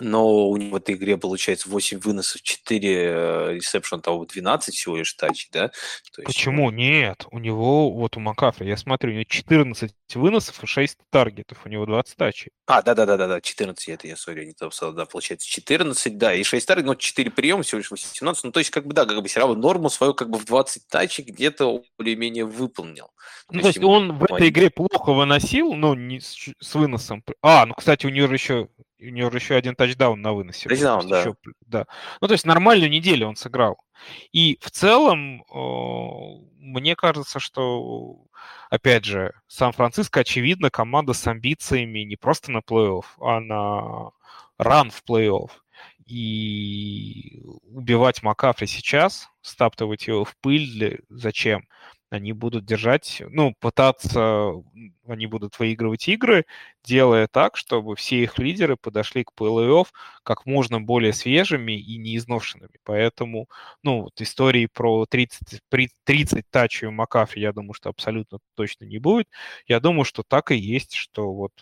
но у него в этой игре получается 8 выносов, 4 ресепшн, того 12 всего лишь тачей, да? То есть, Почему? Ну... Нет, у него, вот у Макафри, я смотрю, у него 14 выносов и 6 таргетов, у него 20 тачей. А, да-да-да-да, 14, это я, сори, не то да, получается 14, да, и 6 таргетов, но 4 приема, всего лишь 18, ну, то есть, как бы, да, как бы все равно норму свою, как бы, в 20 тачей где-то более-менее выполнил. Ну, то есть, он в этой игре плохо выносил, но не с, с выносом. А, ну, кстати, у него же еще у него же еще один тачдаун на выносе. Тачдаун, да. Еще, да. Ну, то есть нормальную неделю он сыграл. И в целом, мне кажется, что, опять же, Сан-Франциско, очевидно, команда с амбициями не просто на плей-офф, а на ран в плей-офф. И убивать Макафри сейчас, стаптывать его в пыль, зачем? Они будут держать, ну, пытаться, они будут выигрывать игры, делая так, чтобы все их лидеры подошли к плей-офф как можно более свежими и неизношенными. Поэтому, ну, вот истории про 30, 30 тачей у Макафри, я думаю, что абсолютно точно не будет. Я думаю, что так и есть, что вот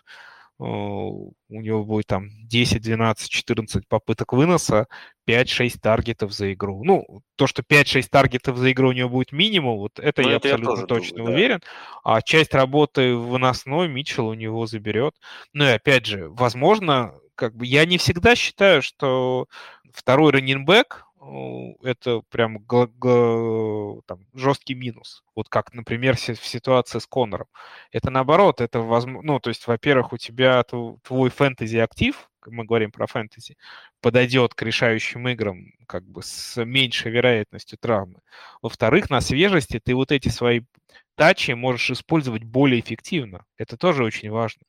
у него будет там 10, 12, 14 попыток выноса, 5-6 таргетов за игру. Ну, то, что 5-6 таргетов за игру у него будет минимум, вот это ну, я это абсолютно я точно думаю, уверен. Да. А часть работы выносной Митчелл у него заберет. Ну и опять же, возможно, как бы я не всегда считаю, что второй раннинбэк это прям там, жесткий минус. Вот как, например, в ситуации с Конором. Это наоборот, это возможно, ну, то есть, во-первых, у тебя твой фэнтези-актив, мы говорим про фэнтези, подойдет к решающим играм как бы с меньшей вероятностью травмы. Во-вторых, на свежести ты вот эти свои тачи можешь использовать более эффективно. Это тоже очень важно.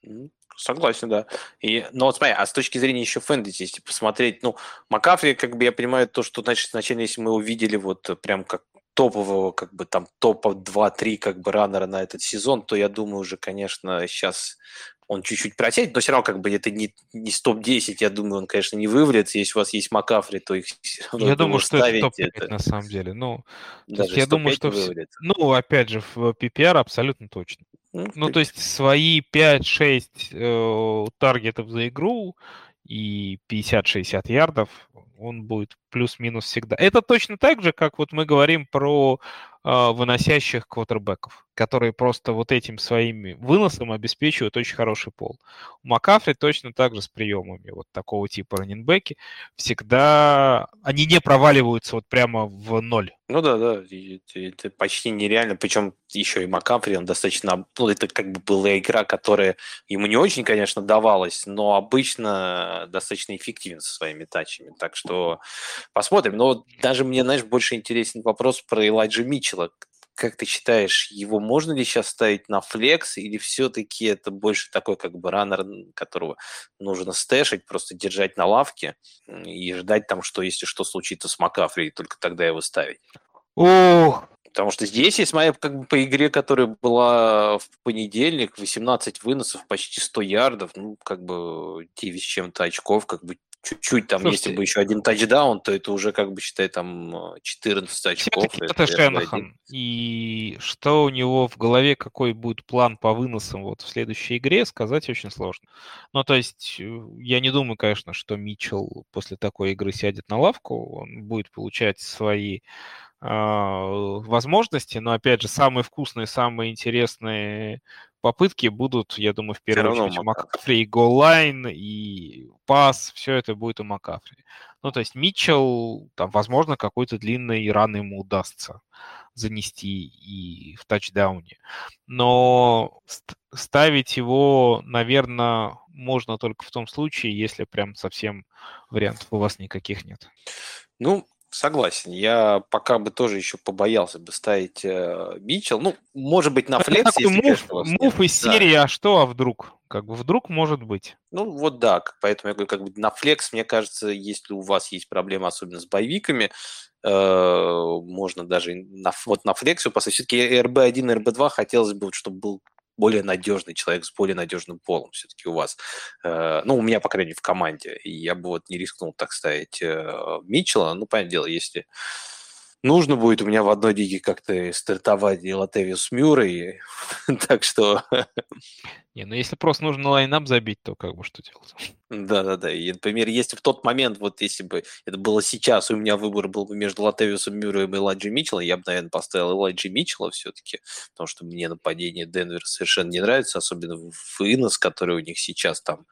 Согласен, да. И, но вот смотри, а с точки зрения еще фэнтези, если посмотреть, ну, Макафри, как бы я понимаю то, что, значит, сначала, если мы увидели вот прям как топового, как бы там топа 2-3 как бы раннера на этот сезон, то я думаю уже, конечно, сейчас он чуть-чуть протянет, но все равно как бы это не, не топ-10, я думаю, он, конечно, не вывалится. Если у вас есть Макафри, то их Я думаю, что это топ-5 это... на самом деле. Ну, я думаю, что... Все... Ну, опять же, в PPR абсолютно точно. Ну, ну то есть свои 5-6 э, таргетов за игру и 50-60 ярдов он будет плюс-минус всегда. Это точно так же, как вот мы говорим про э, выносящих квотербеков, которые просто вот этим своим выносом обеспечивают очень хороший пол. У Макафри точно так же с приемами вот такого типа раненбеки. Всегда они не проваливаются вот прямо в ноль. Ну да, да, это почти нереально. Причем еще и Макафри, он достаточно... Ну, это как бы была игра, которая ему не очень, конечно, давалась, но обычно достаточно эффективна со своими тачами. Так что Посмотрим. Но даже мне, знаешь, больше интересен вопрос про Элайджа Митчелла. Как ты считаешь, его можно ли сейчас ставить на флекс, или все-таки это больше такой как бы раннер, которого нужно стэшить, просто держать на лавке и ждать там, что если что случится с Макафри, только тогда его ставить? Ох, Потому что здесь, если смотреть как бы по игре, которая была в понедельник, 18 выносов, почти 100 ярдов, ну, как бы 9 с чем-то очков, как бы чуть-чуть там, Слушайте, если бы еще один тачдаун, то это уже, как бы, считай, там 14 очков. Это, это Шенахан. И что у него в голове, какой будет план по выносам вот в следующей игре, сказать очень сложно. Ну, то есть, э, я не думаю, конечно, что Митчелл после такой игры сядет на лавку, он будет получать свои а, возможности, но опять же самые вкусные, самые интересные попытки будут, я думаю, в первую очередь у Макафри, и голлайн, и пас, все это будет у Макафри. Ну, то есть Митчелл, там, возможно, какой-то длинный ран ему удастся занести и в тачдауне. Но ставить его, наверное, можно только в том случае, если прям совсем вариантов у вас никаких нет. Ну, Согласен. Я пока бы тоже еще побоялся бы ставить э, Митчелл. Ну, может быть, на флекс, если, мув, конечно, мув из серии, да. а что, а вдруг? Как бы вдруг может быть. Ну, вот да, поэтому я говорю, как бы на флекс, мне кажется, если у вас есть проблемы, особенно с боевиками, э, можно даже на, вот на флексе поставить. Все-таки РБ-1, РБ-2 хотелось бы, чтобы был более надежный человек с более надежным полом все-таки у вас. Э, ну, у меня, по крайней мере, в команде. И я бы вот не рискнул так ставить э, Митчелла. Ну, понятное дело, если нужно будет у меня в одной лиге как-то стартовать и Латевиус Мюррей, так что... Не, ну если просто нужно лайнап забить, то как бы что делать? Да-да-да, и, например, если в тот момент, вот если бы это было сейчас, у меня выбор был бы между Латевиусом Мюрреем и Элайджи Митчеллом, я бы, наверное, поставил Элайджи Митчелла все-таки, потому что мне нападение Денвера совершенно не нравится, особенно в Инос, который у них сейчас там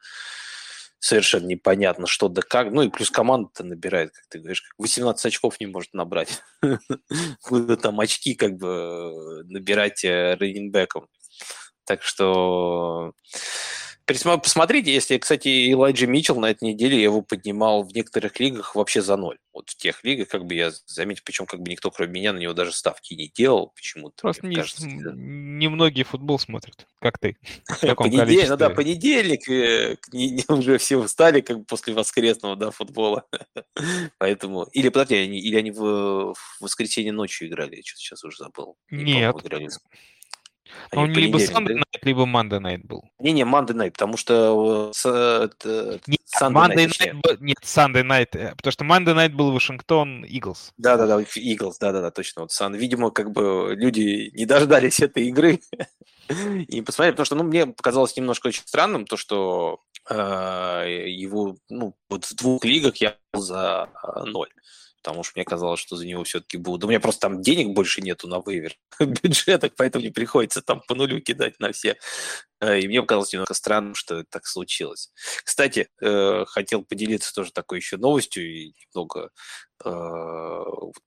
совершенно непонятно, что да как. Ну и плюс команда-то набирает, как ты говоришь, 18 очков не может набрать. Куда там очки как бы э, набирать э, рейнинбеком. Так что Посмотрите, если, кстати, Элайджи Митчелл на этой неделе, я его поднимал в некоторых лигах вообще за ноль. Вот в тех лигах, как бы я заметил, причем как бы никто, кроме меня, на него даже ставки не делал почему-то. Просто не, кажется, не многие футбол смотрят, как ты. Понедельник, ну да, понедельник, э, уже все устали как бы после воскресного, да, футбола. Поэтому, или, подожди, или они в, в воскресенье ночью играли, я что-то сейчас уже забыл. Нет, он либо Sunday Night, либо Monday Night был. Не-не, Monday Night, потому что э, нет, Sunday Monday Night, night нет, Sunday Night, э, потому что Monday Night был Вашингтон Eagles. Да-да-да, Eagles, да-да-да, точно. Вот, Sun, видимо, как бы люди не дождались этой игры и посмотрели, потому что, ну, мне показалось немножко очень странным то, что э, его, ну, вот в двух лигах я за ноль потому что мне казалось, что за него все-таки будут. У меня просто там денег больше нету на вывер бюджетах, поэтому не приходится там по нулю кидать на все. Э, и мне показалось немного странным, что так случилось. Кстати, э, хотел поделиться тоже такой еще новостью, и немного э,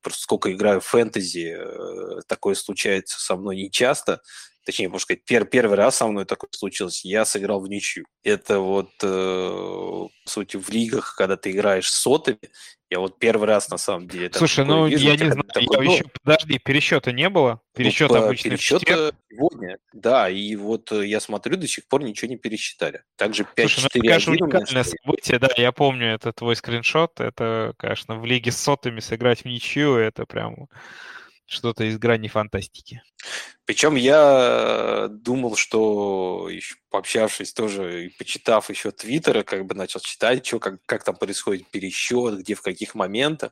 просто сколько играю в фэнтези, такое случается со мной нечасто точнее, можно сказать, пер, первый раз со мной такое случилось, я сыграл в ничью. Это вот, э, по сути, в лигах, когда ты играешь с сотами, я вот первый раз, на самом деле... Слушай, ну, вижу, я не знаю, такой, я ну, еще, подожди, пересчета не было? Пересчет ну, обычно пересчет сегодня, да, и вот э, я смотрю, до сих пор ничего не пересчитали. Также 5 Слушай, 4 ну, это, конечно, уникальное событие, да, я помню, это твой скриншот, это, конечно, в лиге с сотами сыграть в ничью, это прям что-то из грани фантастики. Причем я думал, что еще пообщавшись тоже и почитав еще Твиттера, как бы начал читать, что, как, как там происходит пересчет, где в каких моментах.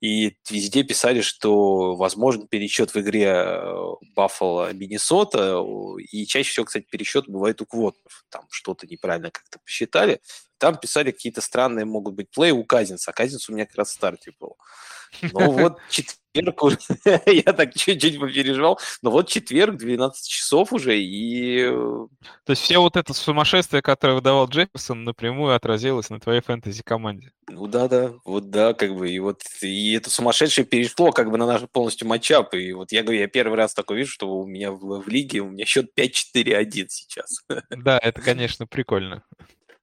И везде писали, что возможен пересчет в игре Баффало Миннесота. И чаще всего, кстати, пересчет бывает у квотов. Там что-то неправильно как-то посчитали. Там писали какие-то странные могут быть плей у Казинца. А Казинц у меня как раз в старте был. Ну вот четверг я так чуть-чуть попереживал, но вот четверг, 12 часов уже, и... Э, То есть все вот это сумасшествие, которое выдавал Джефферсон, напрямую отразилось на твоей фэнтези-команде. Ну да-да, вот да, как бы, и вот и это сумасшедшее перешло как бы на наш полностью матчап, и вот я говорю, я первый раз такой вижу, что у меня в, в лиге, у меня счет 5-4-1 сейчас. Да, это, конечно, прикольно.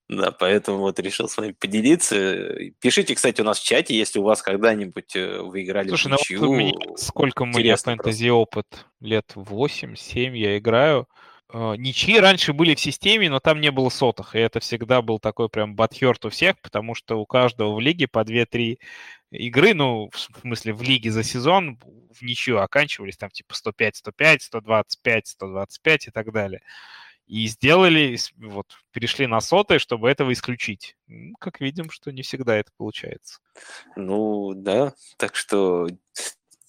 Да, поэтому вот решил с вами поделиться. Пишите, кстати, у нас в чате, если у вас когда-нибудь э, вы играли Слушай, в ничью. Ну, вот меня, сколько у меня фэнтези опыт? Лет 8-7 я играю. Uh, ничьи раньше были в системе, но там не было сотых, и это всегда был такой прям батхерт у всех, потому что у каждого в лиге по 2-3 игры, ну, в смысле, в лиге за сезон в ничью оканчивались там типа 105-105, 125-125 и так далее. И сделали, вот, перешли на сотые, чтобы этого исключить. Как видим, что не всегда это получается. Ну, да, так что,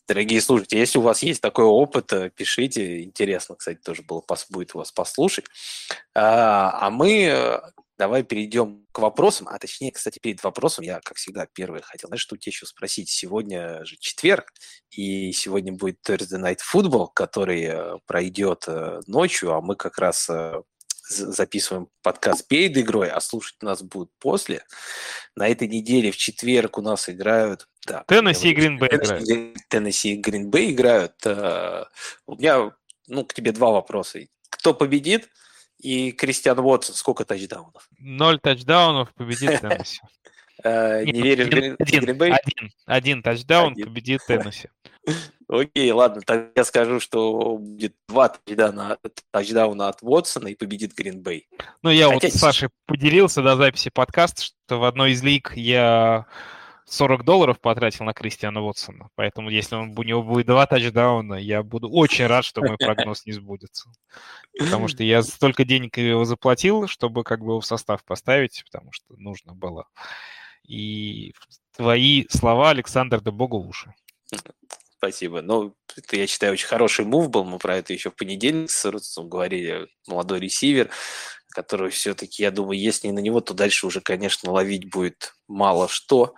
дорогие слушатели, если у вас есть такой опыт, э, пишите. Интересно, кстати, тоже было, будет вас послушать. А, а мы э, давай перейдем к вопросам. А точнее, кстати, перед вопросом я, как всегда, первый хотел, знаешь, что у тебя еще спросить. Сегодня же четверг, и сегодня будет Thursday Night Football, который э, пройдет э, ночью, а мы как раз э, записываем подкаст перед игрой, а слушать нас будут после. На этой неделе в четверг у нас играют... Да, Теннесси и Гринбей играют. Теннесси и Гринбей играют. У меня ну, к тебе два вопроса. Кто победит – и Кристиан Уотсон, сколько тачдаунов? Ноль тачдаунов победит Теннесси. Э, не веришь в Гринбей? Один, тачдаун победит Теннесси. Окей, ладно, тогда я скажу, что будет два тачдауна, тачдауна от Уотсона и победит Гринбей. Ну, я Хотя... вот с Сашей поделился до записи подкаста, что в одной из лиг я 40 долларов потратил на Кристиана Уотсона. Поэтому, если он, у него будет два тачдауна, я буду очень рад, что мой прогноз не сбудется. Потому что я столько денег его заплатил, чтобы как бы его в состав поставить, потому что нужно было. И твои слова, Александр, да богу уши. Спасибо. Ну, это, я считаю, очень хороший мув был. Мы про это еще в понедельник с Рутсом говорили. Молодой ресивер который все-таки, я думаю, если не на него, то дальше уже, конечно, ловить будет мало что.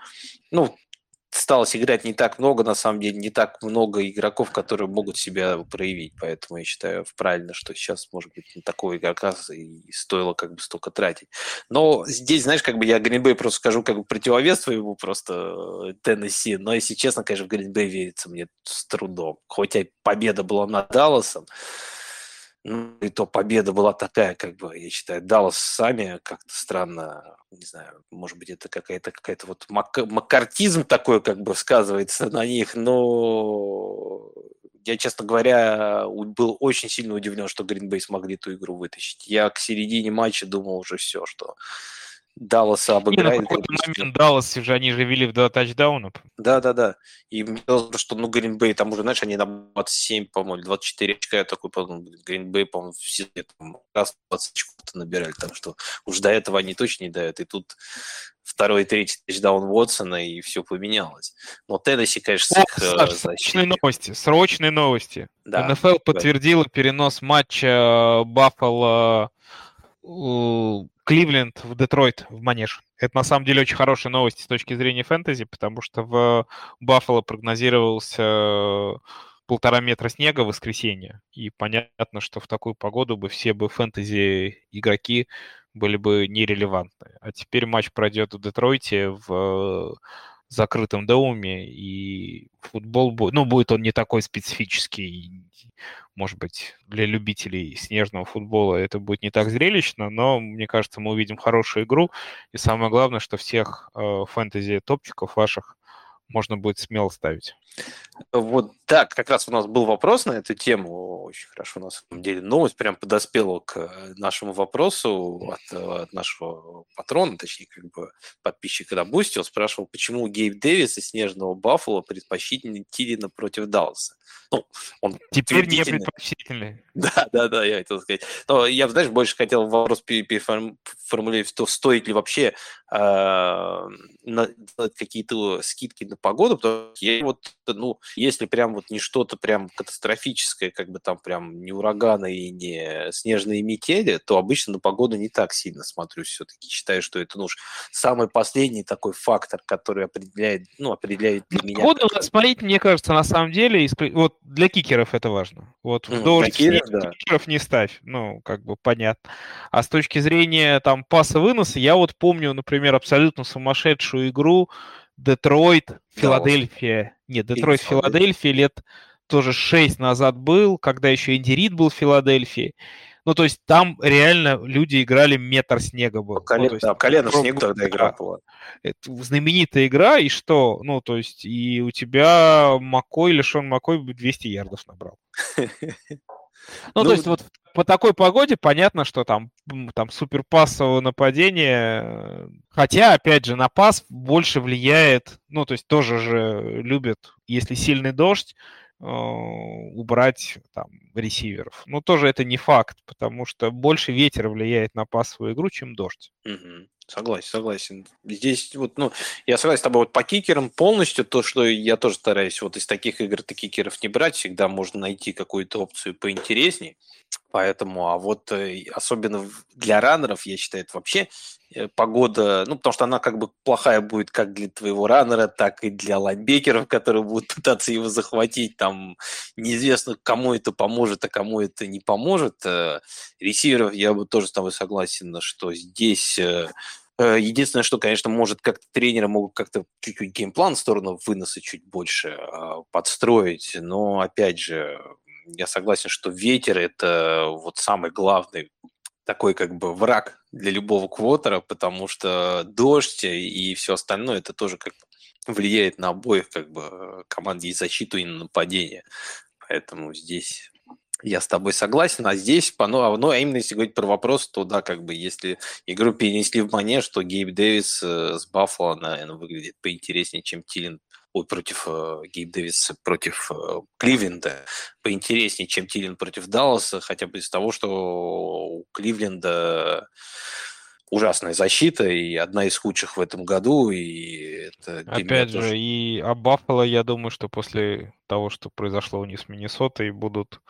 Ну, сталось играть не так много, на самом деле, не так много игроков, которые могут себя проявить. Поэтому я считаю правильно, что сейчас, может быть, на такого игрока и стоило как бы столько тратить. Но здесь, знаешь, как бы я Гринбей просто скажу как бы противовес своему просто э, Теннесси. Но, если честно, конечно, в Гринбей верится мне с трудом. Хоть и победа была над Далласом, ну, и то победа была такая, как бы, я считаю, Даллас сами как-то странно, не знаю, может быть, это какая-то какая-то вот мак- макартизм такой, как бы, сказывается на них, но я, честно говоря, был очень сильно удивлен, что Гринбей смогли эту игру вытащить. Я к середине матча думал уже все, что Далласа обыграет. И на какой-то момент Даллас уже они же вели в два тачдауна. Да, да, да. И мне казалось, что ну Гринбей, там уже, знаешь, они на 27, по-моему, 24 очка, я такой подумал, Гринбей, по-моему, в сезоне там раз 20 очков набирали, так что уж до этого они точно не дают. И тут второй и третий тачдаун Уотсона, и все поменялось. Но Теннесси, конечно, с их О, Саш, Срочные новости, срочные новости. Да. НФЛ подтвердила перенос матча Баффало Кливленд в Детройт, в Манеж. Это на самом деле очень хорошая новость с точки зрения фэнтези, потому что в Баффало прогнозировался полтора метра снега в воскресенье. И понятно, что в такую погоду бы все бы фэнтези игроки были бы нерелевантны. А теперь матч пройдет в Детройте в закрытом доуме, и футбол будет, ну, будет он не такой специфический, может быть, для любителей снежного футбола это будет не так зрелищно, но, мне кажется, мы увидим хорошую игру, и самое главное, что всех э, фэнтези-топчиков ваших можно будет смело ставить. Вот так, как раз у нас был вопрос на эту тему. Очень хорошо, на самом деле. Новость прям подоспела к э, нашему вопросу от, э, от нашего патрона, точнее, как бы подписчика на Бусти. Он спрашивал, почему Гейб Дэвис из Снежного Баффала предпочтительнее Тилина против Далласа. Ну, он Теперь не предпочтительный. Да, да, да, я хотел сказать. Но я, знаешь, больше хотел вопрос переформулировать, что стоит ли вообще э, какие-то скидки на погоду, потому что я вот, ну, если прям вот не что-то прям катастрофическое, как бы там прям не ураганы и не снежные метели, то обычно на погоду не так сильно смотрю все-таки. Считаю, что это, ну, самый последний такой фактор, который определяет, ну, определяет для меня. Погоду смотреть, мне кажется, на самом деле, вот для кикеров это важно. Вот в дождь да. кикеров не ставь, ну, как бы понятно. А с точки зрения там паса-выноса, я вот помню, например, абсолютно сумасшедшую игру Детройт, Филадельфия. Нет, Детройт, Филадельфия лет тоже 6 назад был, когда еще Энди Рид был в Филадельфии. Ну, то есть там реально люди играли метр снега был. Колен, ну, есть, да, колено в снегу тогда игра была. Это знаменитая игра, и что? Ну, то есть и у тебя Макой или Шон Макой 200 ярдов набрал. Ну, ну, то есть вот по такой погоде понятно, что там, там суперпассовое нападение. Хотя, опять же, на пас больше влияет, ну, то есть тоже же любят, если сильный дождь, э, убрать там ресиверов. Но тоже это не факт, потому что больше ветер влияет на пасовую игру, чем дождь. Угу. Согласен, согласен. Здесь вот, ну, я согласен с тобой вот по кикерам полностью, то, что я тоже стараюсь вот из таких игр ты кикеров не брать, всегда можно найти какую-то опцию поинтереснее. Поэтому, а вот э, особенно для раннеров, я считаю, это вообще э, погода, ну, потому что она как бы плохая будет как для твоего раннера, так и для лайнбекеров, которые будут пытаться его захватить. Там неизвестно, кому это поможет, а кому это не поможет. Э, ресиверов я бы тоже с тобой согласен, что здесь Единственное, что, конечно, может как-то тренеры могут как-то чуть-чуть геймплан в сторону выноса чуть больше подстроить, но, опять же, я согласен, что ветер – это вот самый главный такой как бы враг для любого квотера, потому что дождь и все остальное это тоже как влияет на обоих как бы команд и защиту, и на нападение. Поэтому здесь я с тобой согласен, а здесь, ну, ну, а именно если говорить про вопрос, то да, как бы если игру перенесли в манеж, что Гейб Дэвис э, с Баффало, наверное, выглядит поинтереснее, чем Тилин ой, против э, Гейб Дэвис против э, Кливленда поинтереснее, чем Тилин против Далласа, хотя бы из того, что у Кливленда ужасная защита и одна из худших в этом году. И это Опять же, тоже... и а Баффало, я думаю, что после того, что произошло у них с Миннесотой, будут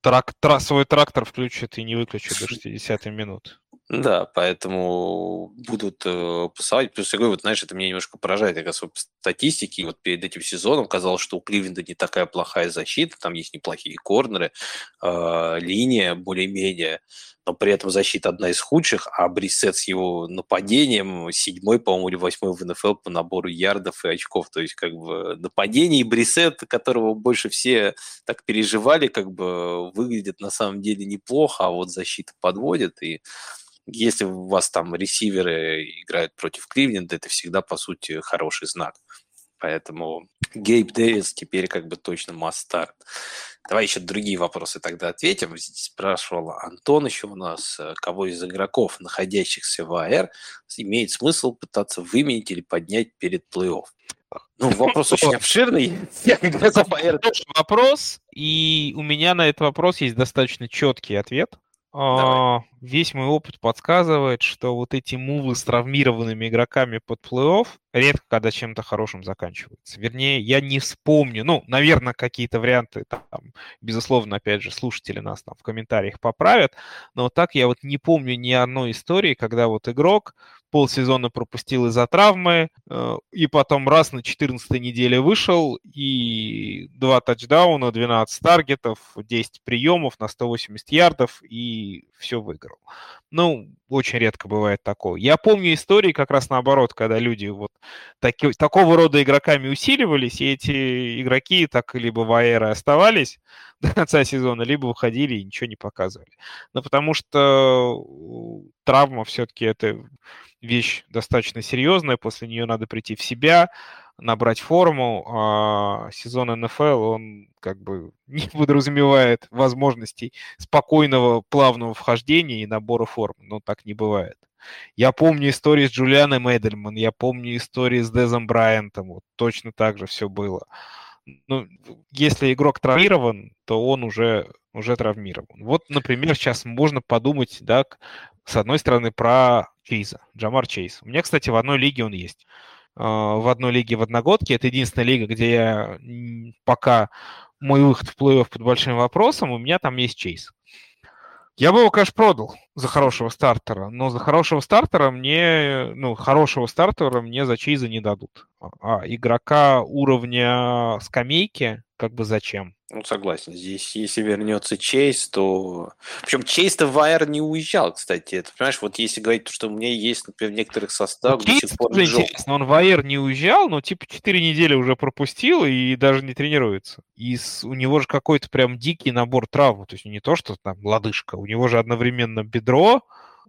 трак, тра, свой трактор включат и не выключат до 60 минут. Да, поэтому будут э, пасовать. Плюс я говорю, вот знаешь, это меня немножко поражает, как раз статистике. Вот перед этим сезоном казалось, что у Кливленда не такая плохая защита, там есть неплохие корнеры, э, линия более-менее но при этом защита одна из худших, а Брисет с его нападением седьмой, по-моему, или восьмой в НФЛ по набору ярдов и очков. То есть, как бы, нападение и Брисет, которого больше все так переживали, как бы, выглядит на самом деле неплохо, а вот защита подводит, и если у вас там ресиверы играют против Кливленда, это всегда, по сути, хороший знак. Поэтому Гейб Дэвис теперь как бы точно мастер. Давай еще другие вопросы тогда ответим. Здесь спрашивал Антон еще у нас, э, кого из игроков, находящихся в АР, имеет смысл пытаться выменить или поднять перед плей-офф. Ну, вопрос очень обширный. Вопрос, и у меня на этот вопрос есть достаточно четкий ответ. А, весь мой опыт подсказывает, что вот эти мувы с травмированными игроками под плей-офф редко когда чем-то хорошим заканчиваются. Вернее, я не вспомню, ну, наверное, какие-то варианты, там, безусловно, опять же, слушатели нас там в комментариях поправят, но вот так я вот не помню ни одной истории, когда вот игрок полсезона пропустил из-за травмы, э, и потом раз на 14 неделе вышел, и два тачдауна, 12 таргетов, 10 приемов на 180 ярдов, и все выиграл. Ну, очень редко бывает такое. Я помню истории как раз наоборот, когда люди вот таки, такого рода игроками усиливались, и эти игроки так либо в аэро оставались до конца сезона, либо уходили и ничего не показывали. Ну, потому что травма все-таки это вещь достаточно серьезная, после нее надо прийти в себя, набрать форму, а сезон НФЛ, он как бы не подразумевает возможностей спокойного, плавного вхождения и набора форм, но так не бывает. Я помню истории с Джулианой Мэдельман, я помню истории с Дезом Брайантом, вот точно так же все было. Ну, если игрок травмирован, то он уже, уже травмирован. Вот, например, сейчас можно подумать, да, с одной стороны, про Чейза, Джамар Чейз. У меня, кстати, в одной лиге он есть. А, в одной лиге в одногодке. Это единственная лига, где я пока мой выход в плей-офф под большим вопросом, у меня там есть Чейз. Я бы его, конечно, продал за хорошего стартера, но за хорошего стартера мне, ну, хорошего стартера мне за Чейза не дадут. А игрока уровня скамейки, как бы зачем? Ну, согласен. Здесь, если вернется Чейз, то... Причем Чейз-то в АР не уезжал, кстати. Это, понимаешь, вот если говорить, что у меня есть, например, в некоторых составах ну, сих пор интересно, он в АР не уезжал, но типа 4 недели уже пропустил и даже не тренируется. И с... у него же какой-то прям дикий набор травм. То есть не то, что там лодыжка, у него же одновременно бедро,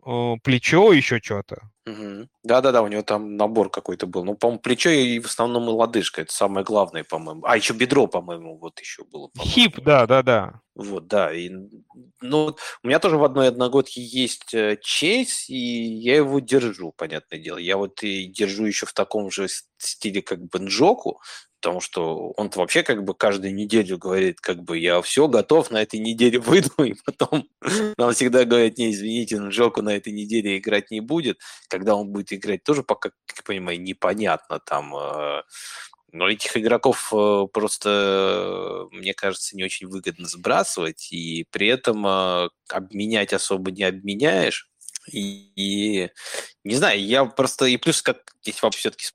Э, плечо, еще что-то. Угу. Да-да-да, у него там набор какой-то был. Ну, по-моему, плечо и в основном и лодыжка. Это самое главное, по-моему. А, еще бедро, по-моему, вот еще было. Хип, да-да-да. Вот, да. И, ну, у меня тоже в одной одногодке есть э, Чейз, и я его держу, понятное дело. Я вот и держу еще в таком же стиле, как Бенджоку, потому что он вообще как бы каждую неделю говорит, как бы я все готов, на этой неделе выйду, и потом нам всегда говорят, не, извините, Джоку на этой неделе играть не будет. Когда он будет играть, тоже пока, как я понимаю, непонятно там. Э, но этих игроков э, просто, мне кажется, не очень выгодно сбрасывать, и при этом э, обменять особо не обменяешь. И, и не знаю, я просто, и плюс как здесь вообще все-таки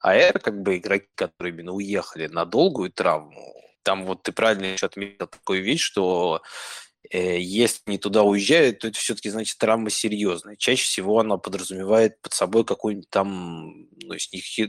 АР, как бы игроки, которые именно уехали на долгую травму, там вот ты правильно еще отметил такую вещь, что если они туда уезжают, то это все-таки, значит, травма серьезная. Чаще всего она подразумевает под собой какой-нибудь там, ну,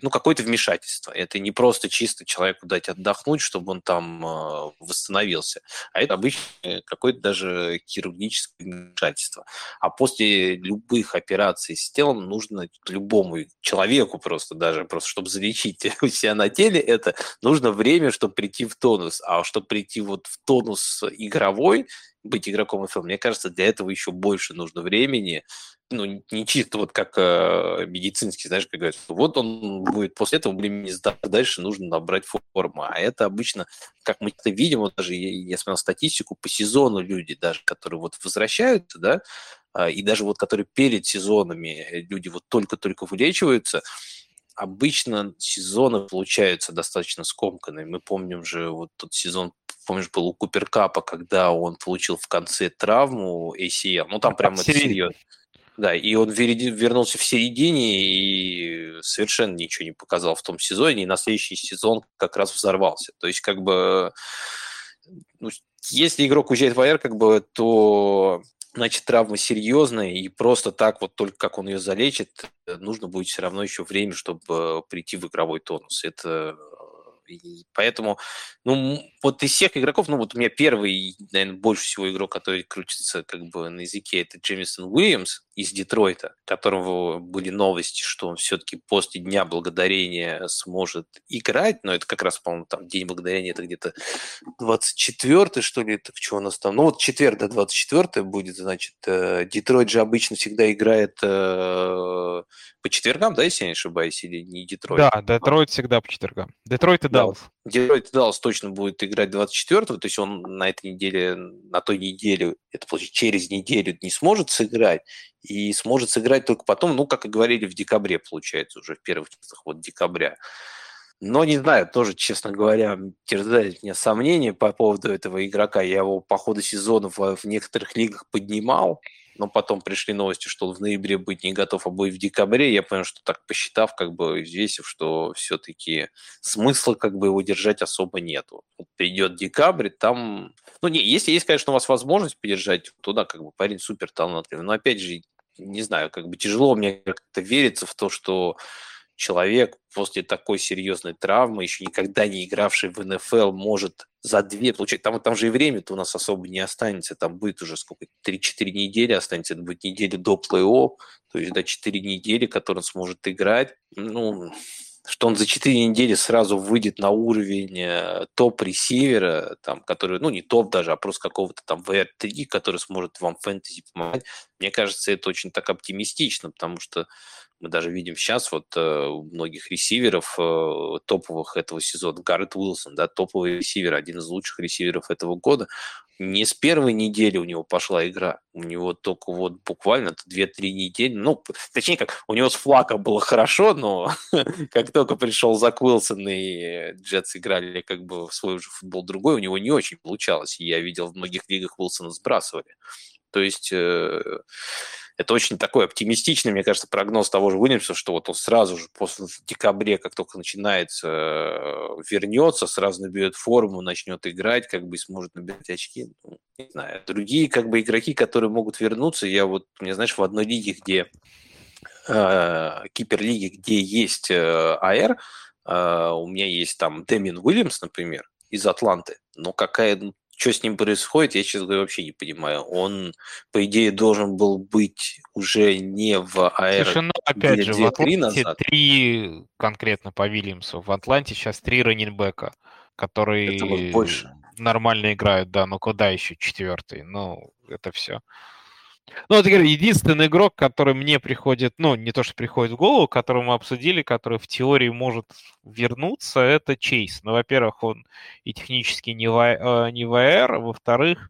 ну какое-то вмешательство. Это не просто чисто человеку дать отдохнуть, чтобы он там э, восстановился, а это обычно какое-то даже хирургическое вмешательство. А после любых операций с телом нужно любому человеку просто даже, просто чтобы залечить у себя на теле, это нужно время, чтобы прийти в тонус. А чтобы прийти вот в тонус игровой, быть игроком НФЛ. Мне кажется, для этого еще больше нужно времени. Ну, не чисто вот как э, медицинский, знаешь, как говорят, вот он будет после этого времени дальше нужно набрать форму. А это обычно, как мы это видим, вот даже я, я смотрел статистику, по сезону люди даже, которые вот возвращаются, да, э, и даже вот которые перед сезонами люди вот только-только вылечиваются, обычно сезоны получаются достаточно скомканные. Мы помним же вот тот сезон, помнишь, был у Куперкапа, когда он получил в конце травму ACL. Ну, там прямо это серьезно. Да, и он вернулся в середине и совершенно ничего не показал в том сезоне, и на следующий сезон как раз взорвался. То есть, как бы, ну, если игрок уезжает в АР, как бы, то значит, травма серьезная, и просто так вот только как он ее залечит, нужно будет все равно еще время, чтобы прийти в игровой тонус. Это и поэтому, ну, вот из всех игроков, ну, вот у меня первый, наверное, больше всего игрок, который крутится как бы на языке, это Джемисон Уильямс из Детройта, которого были новости, что он все-таки после Дня Благодарения сможет играть, но это как раз, по-моему, там День Благодарения, это где-то 24 что ли, это что у нас там, ну, вот четверг до 24 будет, значит, э, Детройт же обычно всегда играет э, по четвергам, да, если я не ошибаюсь, или не Детройт? Да, Детройт всегда по четвергам. Детройт и Даллас. Да. Детройт и Даллас точно будет играть 24-го, то есть он на этой неделе, на той неделе, это получается через неделю не сможет сыграть, и сможет сыграть только потом, ну, как и говорили, в декабре, получается, уже в первых числах вот декабря. Но не знаю, тоже, честно говоря, терзает меня сомнения по поводу этого игрока. Я его по ходу сезона в, в некоторых лигах поднимал, но потом пришли новости, что он в ноябре быть не готов, а будет в декабре. Я понял, что так посчитав, как бы взвесив, что все-таки смысла как бы его держать особо нету. Вот придет декабрь, там... Ну, не, если есть, конечно, у вас возможность поддержать, то да, как бы парень супер талантливый. Но опять же, не знаю, как бы тяжело мне как-то верится в то, что человек после такой серьезной травмы, еще никогда не игравший в НФЛ, может за две получать. Там, там же и время-то у нас особо не останется. Там будет уже сколько? 3-4 недели останется. Это будет неделя до плей-офф. То есть, до да, 4 недели, которые он сможет играть. Ну, что он за 4 недели сразу выйдет на уровень э, топ-ресивера, там, который, ну, не топ даже, а просто какого-то там VR3, который сможет вам фэнтези помогать. Мне кажется, это очень так оптимистично, потому что мы даже видим сейчас вот э, у многих ресиверов э, топовых этого сезона, Гаррет Уилсон, да, топовый ресивер, один из лучших ресиверов этого года, не с первой недели у него пошла игра, у него только вот буквально 2-3 недели, ну, точнее как, у него с флака было хорошо, но как только пришел Зак Уилсон и Джетс играли как бы в свой уже футбол другой, у него не очень получалось, я видел в многих лигах Уилсона сбрасывали. То есть э, это очень такой оптимистичный, мне кажется, прогноз того же Уильямса, что вот он сразу же после в декабре, как только начинается, э, вернется, сразу наберет форму, начнет играть, как бы сможет набирать очки. Ну, не знаю. Другие как бы игроки, которые могут вернуться, я вот, мне знаешь, в одной лиге, где э, киперлиги, где есть э, АР, э, у меня есть там Дэмин Уильямс, например, из Атланты, но какая ну, что с ним происходит, я, честно говоря, вообще не понимаю. Он, по идее, должен был быть уже не в АЭР. Слушай, ну, опять же, в Атланте назад. три конкретно по Вильямсу. В Атланте сейчас три раненбека, которые больше. нормально играют, да, но куда еще четвертый? Ну, это все. Ну, вот, говорю, единственный игрок, который мне приходит, ну, не то, что приходит в голову, которого мы обсудили, который в теории может вернуться, это Чейз. Ну, во-первых, он и технически не, в, э, не ВР, во-вторых,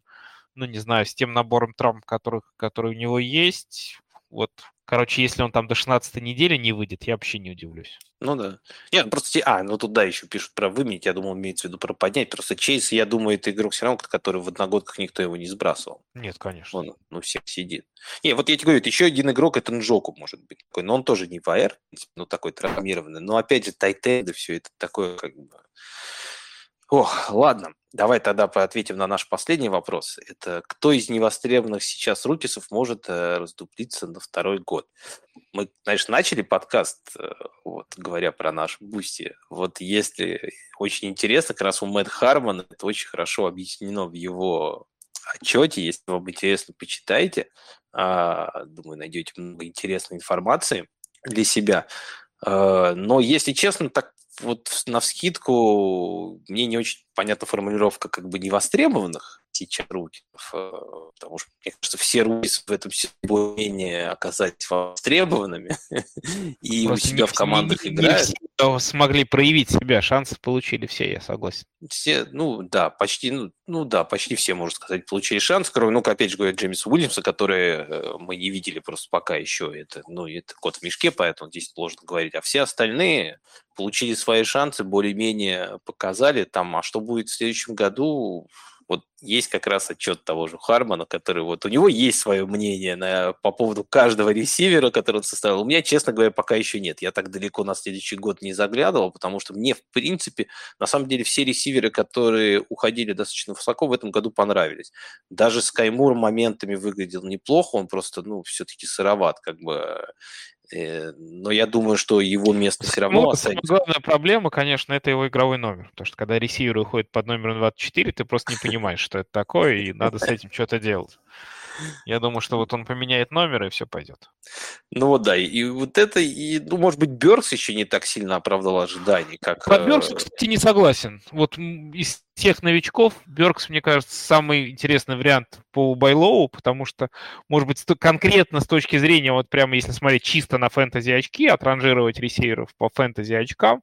ну, не знаю, с тем набором травм, которых, который у него есть, вот Короче, если он там до 16 недели не выйдет, я вообще не удивлюсь. Ну да. Нет, ну просто... А, ну туда еще пишут про выменить, я думал, имеется в виду про поднять. Просто Чейз, я думаю, это игрок все равно, который в одногодках никто его не сбрасывал. Нет, конечно. Он, ну, всех сидит. Не, вот я тебе говорю, еще один игрок, это Нджоку может быть такой, но он тоже не ВР, ну такой травмированный. Но опять же, Тайтенды, все это такое как бы Ох, ладно. Давай тогда ответим на наш последний вопрос. Это кто из невостребованных сейчас рукисов может э, раздуплиться на второй год? Мы, конечно, начали подкаст, э, вот, говоря про наш Бусти. Вот если очень интересно, как раз у Мэтт Хармана это очень хорошо объяснено в его отчете. Если вам интересно, почитайте. А, думаю, найдете много интересной информации для себя. А, но, если честно, так вот на вскидку мне не очень понятна формулировка как бы невостребованных сейчас рутинов, э, потому что, мне кажется, все рутины в этом более-менее оказались востребованными и у себя в командах играют. Смогли проявить себя, шансы получили все, я согласен. Все, ну да, почти, ну, ну да, почти все, можно сказать, получили шанс, кроме, ну, опять же говоря, Джеймиса Уильямса, который э, мы не видели просто пока еще, это, ну, это кот в мешке, поэтому здесь сложно говорить, а все остальные получили свои шансы, более-менее показали там, а что будет в следующем году, вот есть как раз отчет того же Хармана, который вот у него есть свое мнение на, по поводу каждого ресивера, который он составил. У меня, честно говоря, пока еще нет. Я так далеко на следующий год не заглядывал, потому что мне, в принципе, на самом деле все ресиверы, которые уходили достаточно высоко, в этом году понравились. Даже Скаймур моментами выглядел неплохо, он просто, ну, все-таки сыроват, как бы но я думаю, что его место все равно ну, останется. Главная проблема, конечно, это его игровой номер. Потому что когда ресивер уходит под номером 24, ты просто не понимаешь, что это такое, и надо с этим что-то делать. Я думаю, что вот он поменяет номер, и все пойдет. Ну вот да, и вот это, и, ну, может быть, Беркс еще не так сильно оправдал ожиданий, как... Про Беркс, кстати, не согласен. Вот из тех новичков Беркс, мне кажется, самый интересный вариант по Байлоу, потому что, может быть, конкретно с точки зрения, вот прямо если смотреть чисто на фэнтези очки, отранжировать ресейеров по фэнтези очкам,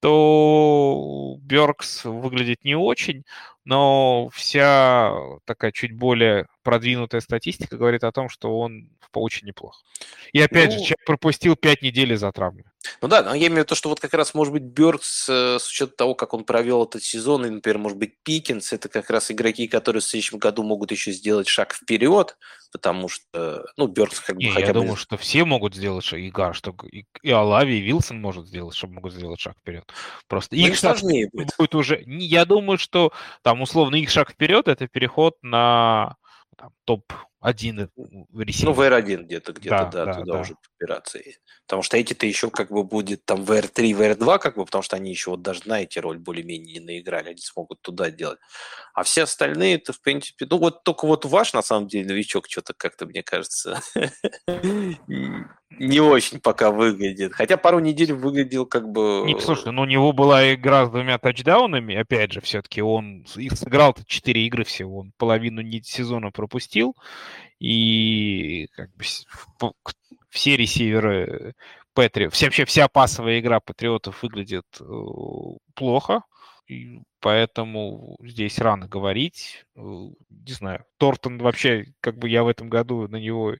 то Беркс выглядит не очень, но вся такая чуть более продвинутая статистика говорит о том, что он очень неплох. И опять ну, же, человек пропустил 5 недель за травмы. Ну да, но я имею в виду, что вот как раз, может быть, Бёркс, э, с учетом того, как он провел этот сезон, и, например, может быть, Пикинс, это как раз игроки, которые в следующем году могут еще сделать шаг вперед, потому что, ну, Бёркс как бы Не, хотя я бы... думаю, что все могут сделать шаг, и, что и, и Алави, и Вилсон может сделать, чтобы могут сделать шаг вперед. Просто их шаг сложнее будет. будет уже... Я думаю, что там, условно, их шаг вперед – это переход на там, топ топ-1 ресивер. Ну, в R1 где-то, где-то, да, да, да туда да. уже подбираться. Потому что эти-то еще как бы будет там в R3, в R2, как бы, потому что они еще вот даже на эти роль более-менее не наиграли, они смогут туда делать. А все остальные, это, в принципе, ну, вот только вот ваш, на самом деле, новичок что-то как-то, мне кажется, не очень пока выглядит. Хотя пару недель выглядел как бы... Не, слушай, ну у него была игра с двумя тачдаунами, опять же, все-таки он их сыграл 4 игры всего, он половину сезона пропустил, и как бы все ресиверы Патри... вообще вся пасовая игра Патриотов выглядит э, плохо, и поэтому здесь рано говорить. Э, не знаю, Тортон вообще, как бы я в этом году на него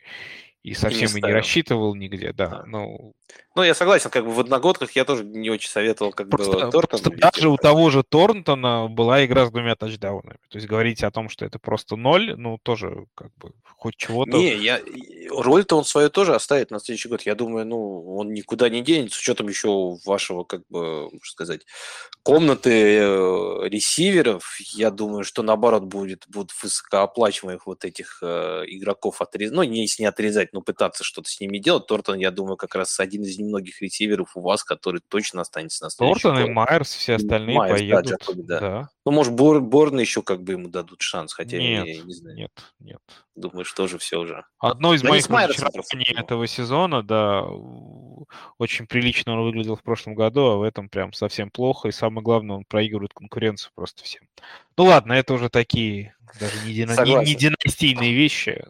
и совсем и не, и не рассчитывал нигде, да. да. Ну, ну, я согласен, как бы в одногодках я тоже не очень советовал как просто, бы Тортона. Даже у того же Торнтона была игра с двумя тачдаунами. То есть говорить о том, что это просто ноль, ну, тоже как бы хоть чего-то. Не, я... роль-то он свою тоже оставит на следующий год. Я думаю, ну, он никуда не денется, с учетом еще вашего, как бы, можно сказать, комнаты э, ресиверов. Я думаю, что наоборот будет, будут высокооплачиваемых вот этих э, игроков отрезать. Ну, не, если не отрезать, но пытаться что-то с ними делать. Тортон, я думаю, как раз один из немногих ресиверов у вас, который точно останется на следующий Тортон год. и Майерс, все остальные Майерс, поедут. Да, Джакоби, да. да. Ну, может, Бор, Борна еще как бы ему дадут шанс, хотя нет, я не знаю. Нет, нет. Думаю, что же все уже. Одно из да моих разочарований этого сезона, да, очень прилично он выглядел в прошлом году, а в этом прям совсем плохо. И самое главное, он проигрывает конкуренцию просто всем. Ну ладно, это уже такие даже не, дина... не, не династийные вещи.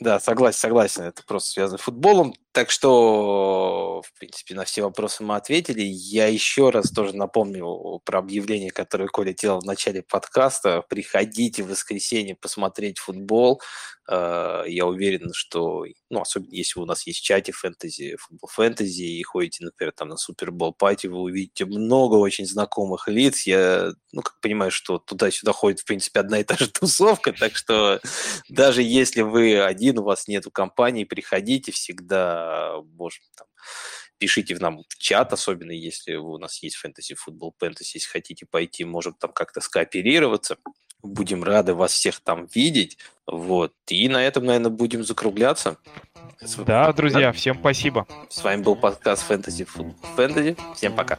Да, согласен, согласен. Это просто связано с футболом. Так что, в принципе, на все вопросы мы ответили. Я еще раз тоже напомню про объявление, которое Коля делал в начале подкаста. Приходите в воскресенье посмотреть футбол. Э, я уверен, что, ну, особенно если у нас есть чате фэнтези, футбол фэнтези, и ходите, например, там на Супербол пати, вы увидите много очень знакомых лиц. Я, ну, как понимаю, что туда-сюда ходит, в принципе, одна и та же тусовка, так что даже если вы один, у вас нету компании, приходите, всегда можем там пишите в нам в чат, особенно если у нас есть фэнтези футбол пентес, если хотите пойти, можем там как-то скооперироваться. Будем рады вас всех там видеть. Вот. И на этом, наверное, будем закругляться. Да, друзья, всем спасибо. С вами был подкаст Фэнтези Фэнтези. Всем пока.